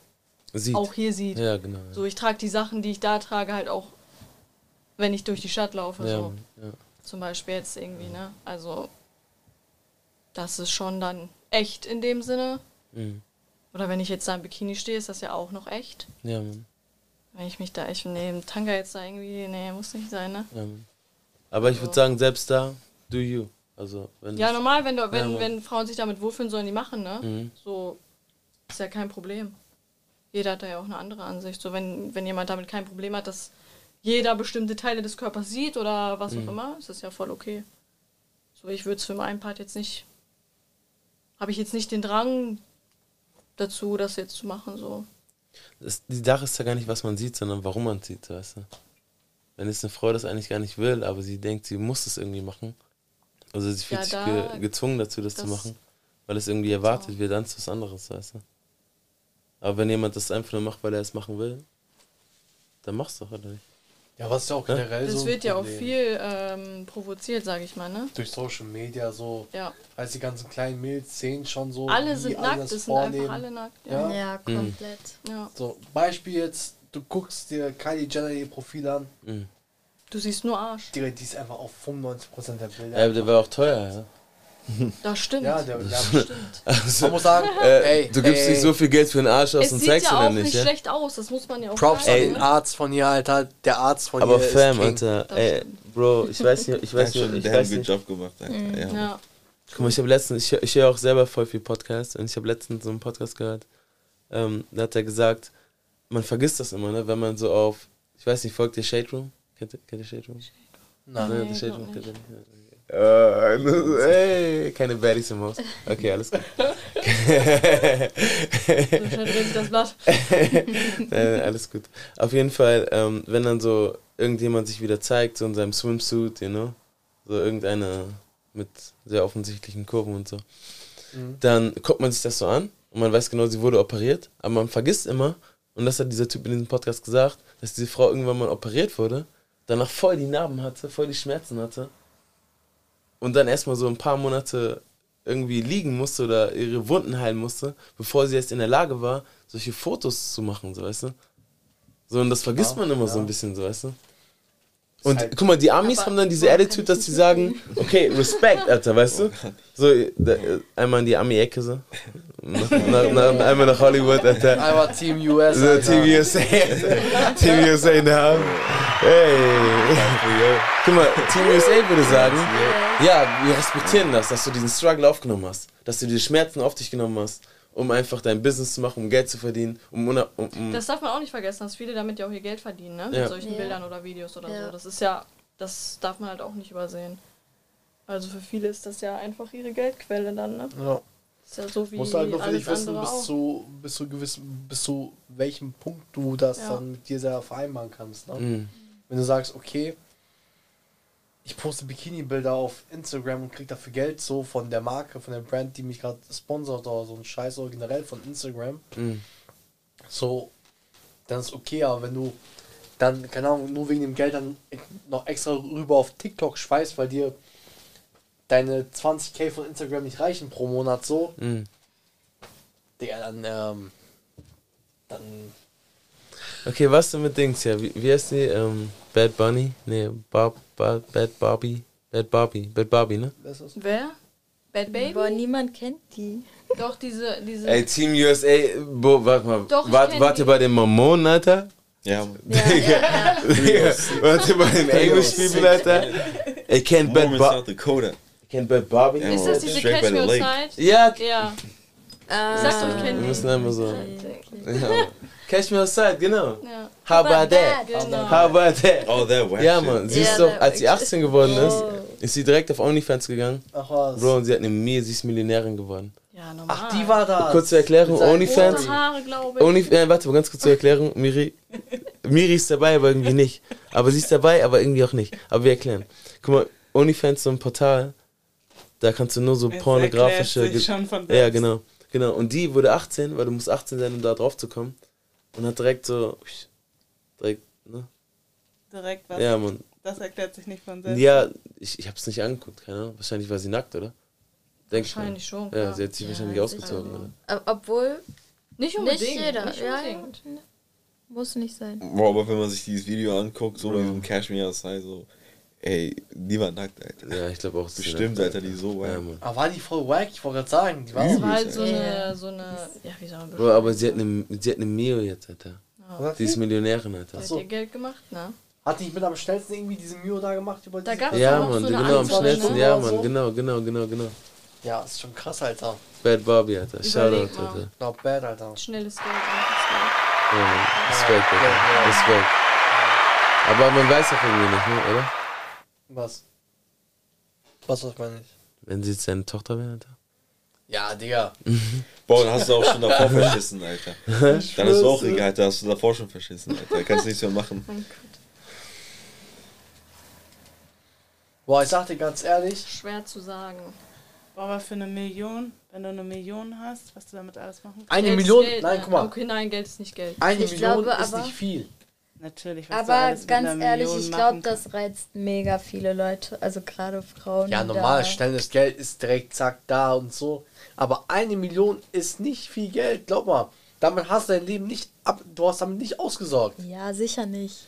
Sieht. auch hier sieht. Ja, genau. Ja. So, ich trage die Sachen, die ich da trage, halt auch, wenn ich durch die Stadt laufe. Ja, so. ja. Zum Beispiel jetzt irgendwie, ne? Also, das ist schon dann echt in dem Sinne. Mhm. Oder wenn ich jetzt da im Bikini stehe, ist das ja auch noch echt. Ja, Mann. Wenn ich mich da echt, im Tanga jetzt da irgendwie, nee, muss nicht sein, ne? Ja, Mann. Aber ich würde sagen, selbst da, do you. Also, wenn Ja, normal, wenn, du, Ja, wenn, Mann. wenn Frauen sich damit wohlfühlen, sollen die machen, ne? Mhm. So, ist ja kein Problem. Jeder hat da ja auch eine andere Ansicht. So, wenn, wenn jemand damit kein Problem hat, dass jeder bestimmte Teile des Körpers sieht oder was Mhm. auch immer, ist das ja voll okay. So, ich würde es für meinen Part jetzt nicht, habe ich jetzt nicht den Drang dazu, das jetzt zu machen, so. Das, die Sache ist ja gar nicht, was man sieht, sondern warum man sieht, weißt du? Wenn jetzt eine Frau das eigentlich gar nicht will, aber sie denkt, sie muss es irgendwie machen. Also sie fühlt Ja, sich da- ge gezwungen dazu, das, zu das- machen, weil es irgendwie erwartet wird, dann ist was anderes, weißt du? Aber wenn jemand das einfach nur macht, weil er es machen will, dann mach's doch, oder nicht? Ja, was ist ja auch Ja? generell so. Das wird ja auch viel ähm, provoziert, sage ich mal, ne? Durch Social Media so. Ja. Als die ganzen kleinen Mädels sehen schon so. Alle sind alle nackt, das es sind einfach alle nackt. Ja, Ja, Ja, komplett. ja. So, Beispiel jetzt, du guckst dir Kylie Jenner ihr Profil an. Mhm. Du siehst nur Arsch. Die, die ist einfach auf 95% der Bilder. Ja, der war auch teuer, ja. Das stimmt. Ja, der, der stimmt. Also, Man muss sagen, äh, ey, du gibst ey. nicht so viel Geld für einen Arsch aus Es und sieht zeigst ja ihn auch dann nicht, nicht ja? schlecht aus, das muss man ja auch Props an sagen. den ne? Arzt von ihr, Alter. Der Arzt von Aber ihr ist Fam. Alter, Das ey, Bro, ich weiß nicht, ich weiß nicht, ich der hat weiß einen nicht. Job gemacht, Alter. Mhm, Ja. Ja. Guck mal, ich habe letztens, ich, ich höre auch selber voll viel Podcasts und ich habe letztens so einen Podcast gehört, ähm, da hat er gesagt, man vergisst das immer, ne, wenn man so auf, ich weiß nicht, folgt ihr Shade Room? Kennt ihr, kennt ihr Shade Room? Nein. Ne, Nee, die Shade Room nicht. Äh, das- ey, keine Baddies im Haus. Okay, alles gut. Das Blatt. Nein, alles gut. Auf jeden Fall, ähm, wenn dann so irgendjemand sich wieder zeigt, so in seinem Swimsuit, you know, so irgendeine mit sehr offensichtlichen Kurven und so, Mhm. dann guckt man sich das so an und man weiß genau, sie wurde operiert, aber man vergisst immer, und das hat dieser Typ in diesem Podcast gesagt, dass diese Frau irgendwann mal operiert wurde, danach voll die Narben hatte, voll die Schmerzen hatte und dann erstmal so ein paar Monate irgendwie liegen musste oder ihre Wunden heilen musste, bevor sie erst in der Lage war, solche Fotos zu machen, so weißt du? So, und das vergisst Ja, man immer so ja. ein bisschen, so weißt du? Und halt- guck mal, die Amis haben dann diese Attitude, dass sie sagen, okay, Respekt, Alter, weißt du? So, da, einmal in die Ami-Ecke so. Nach, nach, nach, einmal nach Hollywood, Alter. Einmal Team US, So. Team USA. Team USA in der Hand. Hey. Guck mal, Team USA würde sagen, ja, wir respektieren das, dass du diesen Struggle aufgenommen hast. Dass du die Schmerzen auf dich genommen hast, um einfach dein Business zu machen, um Geld zu verdienen, um, um, um Das darf man auch nicht vergessen, dass viele damit ja auch ihr Geld verdienen, ne? Mit Ja. solchen Ja. Bildern oder Videos oder Ja. so. Das ist ja, das darf man halt auch nicht übersehen. Also für viele ist das ja einfach ihre Geldquelle dann, ne? Ja. Ist ja so wie Musst halt nur für dich wissen, bis auch. zu, bis zu gewissen, bis zu welchem Punkt du das Ja. dann mit dir selber vereinbaren kannst. Ne? Mhm. Wenn du sagst, okay, ich poste Bikini-Bilder auf Instagram und krieg dafür Geld so von der Marke, von der Brand, die mich gerade sponsort oder so ein Scheiß oder generell von Instagram, Mhm. so, dann ist okay, aber wenn du dann, keine Ahnung, nur wegen dem Geld dann noch extra rüber auf TikTok schweißt, weil dir deine 20k von Instagram nicht reichen pro Monat so, Mhm. Digga, dann, ähm, dann, Okay, was denn mit Dings hier? Wie, wie heißt die? Ähm, Bad Bunny? Nee, Bob, Bob, Bad Bobby. Bad Bobby. Bad Bobby, ne? Wer? Bad Baby? Boah, niemand kennt die. Doch, diese, diese. Ey, Team USA, bo, warte mal. Doch, ich wart, kenn wart die. bei den Mormonen, Alter? Ja, Digga, Digga, wart ihr bei den English People, Alter? Ich kenn Bad Mormon. South Dakota. Kennt Bad Bobby? Ja, ist das diese straight by Catch the Me lake. Outside? Ja. Ja. Ah, Sag doch, ich kenn Wir die. müssen einmal so. Ja. Catch me outside, genau. Ja. How about that? Genau. How about that? Oh, that wack Ja. Mann. Sie Ja, ist doch, als sie wack 18 geworden ist, Oh. ist sie direkt auf OnlyFans gegangen. ach was. Bro, und sie hat eine Mir, sie ist Millionärin geworden. Ja, normal. Ach, die war da. Kurze Erklärung, OnlyFans. Haare, glaube ich. Only, äh, warte mal, ganz kurz zur Erklärung. Miri, Miri ist dabei, aber irgendwie nicht. Aber sie ist dabei, aber irgendwie auch nicht. Aber wir erklären. Guck mal, OnlyFans ist so ein Portal, da kannst du nur so Es pornografische... erklärt sich schon von ja, genau. Genau. Und die wurde 18, weil du musst 18 sein, um da drauf zu kommen. Und hat direkt so... Direkt, ne? Direkt was. Ja, Mann. Das erklärt sich nicht von selbst. Ja, ich, ich hab's nicht angeguckt, keine Ahnung. Wahrscheinlich war sie nackt, oder? Denk. Wahrscheinlich schon, Ja, klar. sie hat sich Ja, wahrscheinlich ausgezogen, oder? Ob- Obwohl Nicht nicht unbedingt. jeder. Nicht ja, unbedingt. ja. Muss nicht sein. Boah, aber wenn man sich dieses Video anguckt, so bei diesem Cashmere Outside, so, ey, die war nackt, Alter. Ja, ich glaube auch. Bestimmt, Alter, die so war. Ja, wack. Mann. Aber war die voll wack? Ich wollte gerade sagen, die war Das war halt so Ja. eine, so eine, ja, wie soll man Bro, aber sie hat eine, sie hat eine Mio jetzt, Alter. Was? Die ist Millionärin, Alter. Hat so. ihr Geld gemacht, ne? Hat die nicht mit am schnellsten irgendwie diese Mio da gemacht? Über Da diese- gab's Ja, auch Mann, so eine genau, am schnellsten, ne? ja, Mann, so? genau, genau, genau, genau. Ja, ist schon krass, Alter. Bad Bobby, Alter. Shoutout. Alter. Not bad, Alter. Schnelles Geld, einfaches Ja, Mann. Respekt, Ja, Alter. ja. Respekt. Aber man weiß auch irgendwie nicht, ne, oder? Was? Was das meine ich? Wenn sie jetzt seine Tochter wäre, Alter. Ja, Digga. Boah, dann hast du auch schon davor verschissen, Alter. Dann ist es auch egal, da hast du davor schon verschissen, Alter. Da kannst du nichts mehr machen. Geld. Boah, ich sag dir ganz ehrlich, Schwer zu sagen. Boah, aber für eine Million, wenn du eine Million hast, was du damit alles machen kannst. eine Geld Million, Geld, nein, ne? guck mal, Okay, nein, Geld ist nicht Geld. eine Ich Million glaube ist aber- nicht viel. Natürlich, was du Aber ganz ehrlich, Million ich glaube, das reizt mega viele Leute, also gerade Frauen. Ja, normal, schnelles Geld ist direkt zack da und so. Aber eine Million ist nicht viel Geld, glaub mal. Damit hast du dein Leben nicht ab, du hast damit nicht ausgesorgt. Ja, sicher nicht.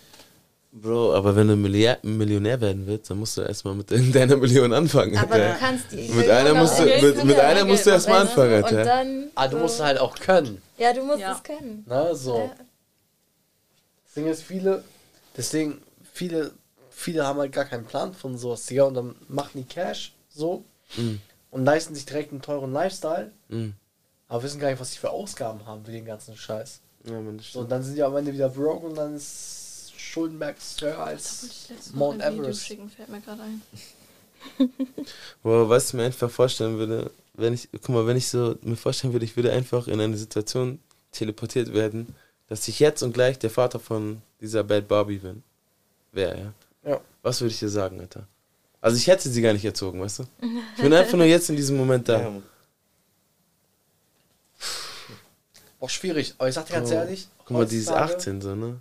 Bro, aber wenn du Milliard, Millionär werden willst, dann musst du erstmal mit irgendeiner Million anfangen, Aber Alter. du kannst die. Mit einer musst du, mit, mit einer musst du erstmal machen, anfangen? Alter. Und dann. Aber du musst halt auch können. Ja, du musst Ja. es können. Ne, so. Ja. Das Ding ist, viele, deswegen, viele, viele haben halt gar keinen Plan von sowas, Digga, und dann machen die Cash so Mhm. und leisten sich direkt einen teuren Lifestyle, Mhm. aber wissen gar nicht, was sie für Ausgaben haben für den ganzen Scheiß. Ja, man, das So, und dann sind die am Ende wieder broke und dann ist Schuldenberg höher als Mount ein Video Everest. schicken, fällt mir gerade ein. Boah, was ich mir einfach vorstellen würde, wenn ich, guck mal, wenn ich so mir vorstellen würde, ich würde einfach in eine Situation teleportiert werden, dass ich jetzt und gleich der Vater von dieser Bad Barbie bin. Wäre, ja. Ja. Was würde ich dir sagen, Alter? Also ich hätte sie gar nicht erzogen, weißt du? Ich bin einfach nur jetzt in diesem Moment da. Ja, Mann. Auch schwierig, aber ich sag dir ganz Oh. ehrlich, Guck mal, die ist heutzutage- 18 so, ne?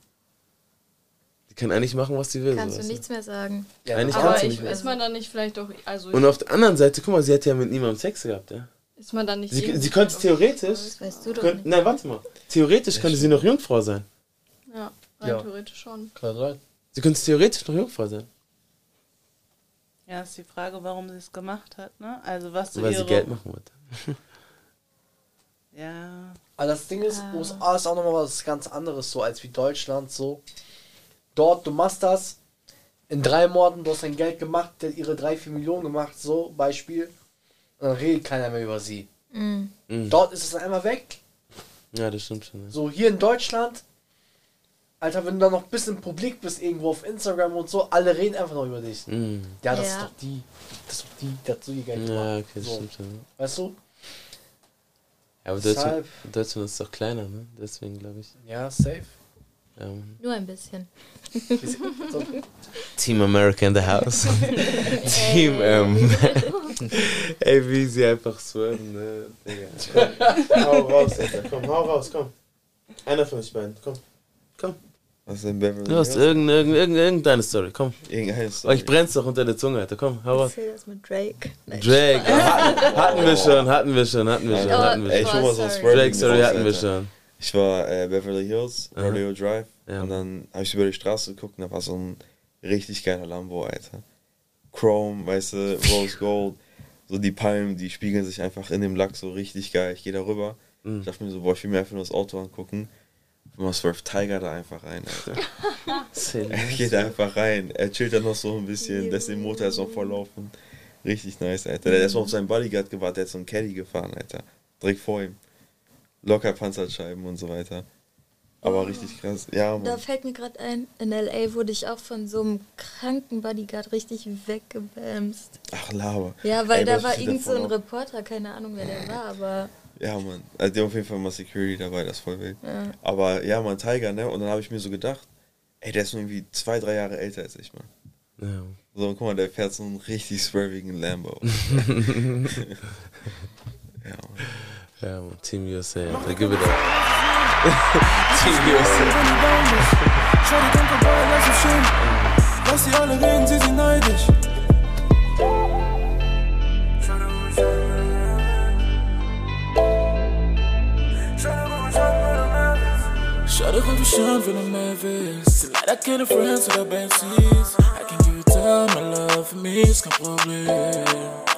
Die kann eigentlich machen, was sie will. Kannst so, du nichts mehr sagen. Ja, Eigentlich Aber kannst du ich, nicht mehr. ist man dann nicht vielleicht doch, also Und auf der anderen Seite, guck mal, sie hat ja mit niemandem Sex gehabt, ja? Ist man dann nicht Sie, sie könnte theoretisch. Das weißt du doch Könnt, nicht. nein, warte mal. Theoretisch könnte sie noch Jungfrau sein. Ja, rein Ja. theoretisch schon. Kann sein. Sie könnte theoretisch noch Jungfrau sein. Ja, ist die Frage, warum sie es gemacht hat, ne? Also was Weil ihre... sie Geld machen wollte. Ja. Aber das Ding ist, Ah. USA ist auch nochmal was ganz anderes so als wie Deutschland so. Dort, du machst das in drei Monaten, du hast dein Geld gemacht, der ihre drei, vier Millionen gemacht, so Beispiel. Und dann redet keiner mehr über sie. Mhm. Dort ist es dann einmal weg. Ja, das stimmt schon. Ja. So hier in Deutschland, Alter, wenn du dann noch ein bisschen publik bist, irgendwo auf Instagram und so, alle reden einfach noch über dich. Mhm. Ja, das Ja. ist doch die. Das ist doch die, so ihr Geld Ja, okay, das so. stimmt schon. Ja. Weißt du? Ja, aber Deutschland, Deshalb- Deutschland ist doch kleiner, ne? Deswegen glaube ich. Ja, safe. Mann. Nur ein bisschen. So. Team America in the house. Team, ähm. Ey, wie sie einfach swerven, ne? Digga. Komm, hau raus, Alter. Komm, hau raus, komm. Einer von euch beiden, komm. Komm. Was ist denn Beverly Du hast irgendeine, irgendeine, irgendeine Story, komm. Irgendeine Story. Euch brennt's doch unter der Zunge, Alter. Komm, hau raus. Erzähl das mit Drake. Nein, Drake, hatten, hatten wir schon, hatten wir schon, hatten wir schon, Oh, hatten wir Ey, schon. schon mal so ein sorry. Swerving Drake Story raus, hatten wir Alter. schon. Ich war äh, Beverly Hills, Aha. Rodeo Drive. Ja. Und dann habe ich über die Straße geguckt und da war so ein richtig geiler Lambo, Alter. Chrome, weißt du, Rose Gold. So die Palmen, die spiegeln sich einfach in dem Lack so richtig geil. Ich gehe da rüber. Mhm. Ich dachte mir so, boah, ich will mir einfach nur das Auto angucken. Und man swerft Tiger da einfach rein, Alter. er geht da einfach rein. Er chillt dann noch so ein bisschen, lässt den Motor erst noch volllaufen. Richtig nice, Alter. Der hat erstmal auf seinen Bodyguard gewartet, der hat so einen Caddy gefahren, Alter. Direkt vor ihm. Locker Panzerscheiben und so weiter. Aber richtig krass. Ja, Da fällt mir gerade ein, in L.A. wurde ich auch von so einem kranken Bodyguard richtig weggebämst. Ach, Lava. Ja, weil Ey, da war irgend so ein? Reporter, keine Ahnung, wer der war, aber Ja, Mann. Also, die haben auf jeden Fall mal Security dabei, das ist voll wild. Ja. Aber ja, Mann, Tiger, ne? Und dann habe ich mir so gedacht, ey, der ist nur irgendwie zwei, drei Jahre älter als ich, Mann. Ja. So, und guck mal, der fährt so einen richtig swervigen Lambo. ja, Mann. Ja, Mann, Team USA, Alter. Give it up. Team USA. Schau die Dunkel bei, lass es schön. Lass sie alle reden, sie sind neidisch. Schau dich auf mich an, wenn du mehr willst. Sind leider keine Friends oder Besties. I can give you time, my love für mich ist kein Problem.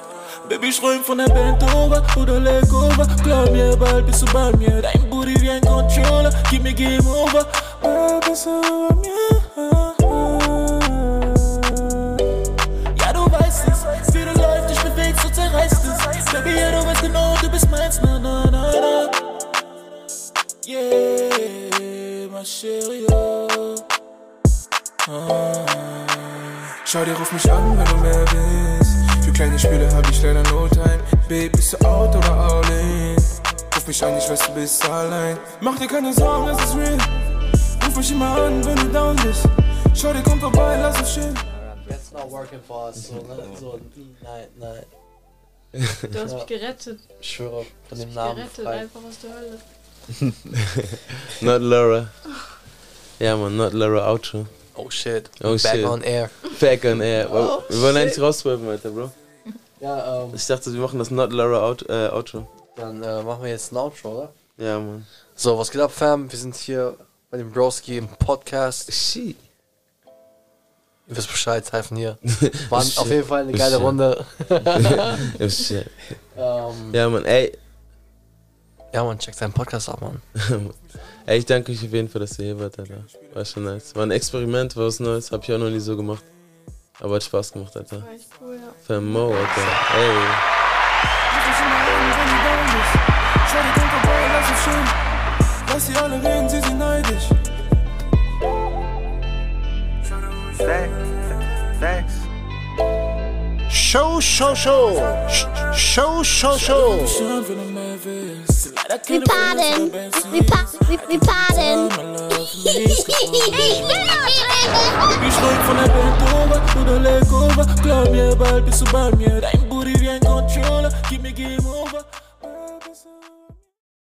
Baby, ström von der Band over oder leg over. Glaub mir, bald bist du bei mir. Dein Booty wie ein Controller, gib mir Game over. Bald bist du bei mir. Ja, du weißt es, wie du läufst, dich bewegst, du zerreißt es. Baby, ja, du weißt genau, du bist meins, na, na, na, na. Yeah, ma chérie. Ah. Schau dir, ruf mich an, wenn du mehr willst. Kleine Spiele hab ich leider no time. Babe, bist du out oder all in? Ruf mich an, ich weiß, du bist allein. Mach dir keine Sorgen, es ist real. Ruf mich immer an, wenn du down bist. Schau dir, komm vorbei, lass uns chillen. That's not working for us. So, ne? so nein, nein. Du hast mich gerettet. Ich schwöre, von Du dem hast mich Namen gerettet, frei. einfach aus der Hölle. Not Laura. Ja, man, not Laura Outro. Oh shit. Oh Back shit. on air. Back on air. Oh, wir wollen eigentlich shit. rauswerfen, Alter, Bro. Ja, ähm, Ich dachte, wir machen das Not Laura Out, äh, Outro. dann äh, machen wir jetzt ein Outro, oder? Ja, Mann. So, was geht ab, Fam? Wir sind hier bei dem Broski im Podcast. Shit. Ihr wisst Bescheid, Zeifen hier. War auf jeden Fall eine geile. Runde. Ähm, Ja, Mann, ey. Ja, man, check seinen Podcast ab, Mann. ey, ich danke euch auf jeden Fall, dass ihr hier wart, Alter. War schon nice. War ein Experiment, war was Neues. Hab ich auch noch nie so gemacht. Aber hat Spaß gemacht, Alter. War echt cool, ja. Vermo, Alter. Ey. Lass sie alle reden, sie sind neidisch. Show, show, show. Sh- Show, show, show. We pardon. We pa we, we pardon. Baby, ström von der Band over oder leg over. Glaub mir, bald bist du bei mir. Dein Booty wie ein Controller, gib mir Game over.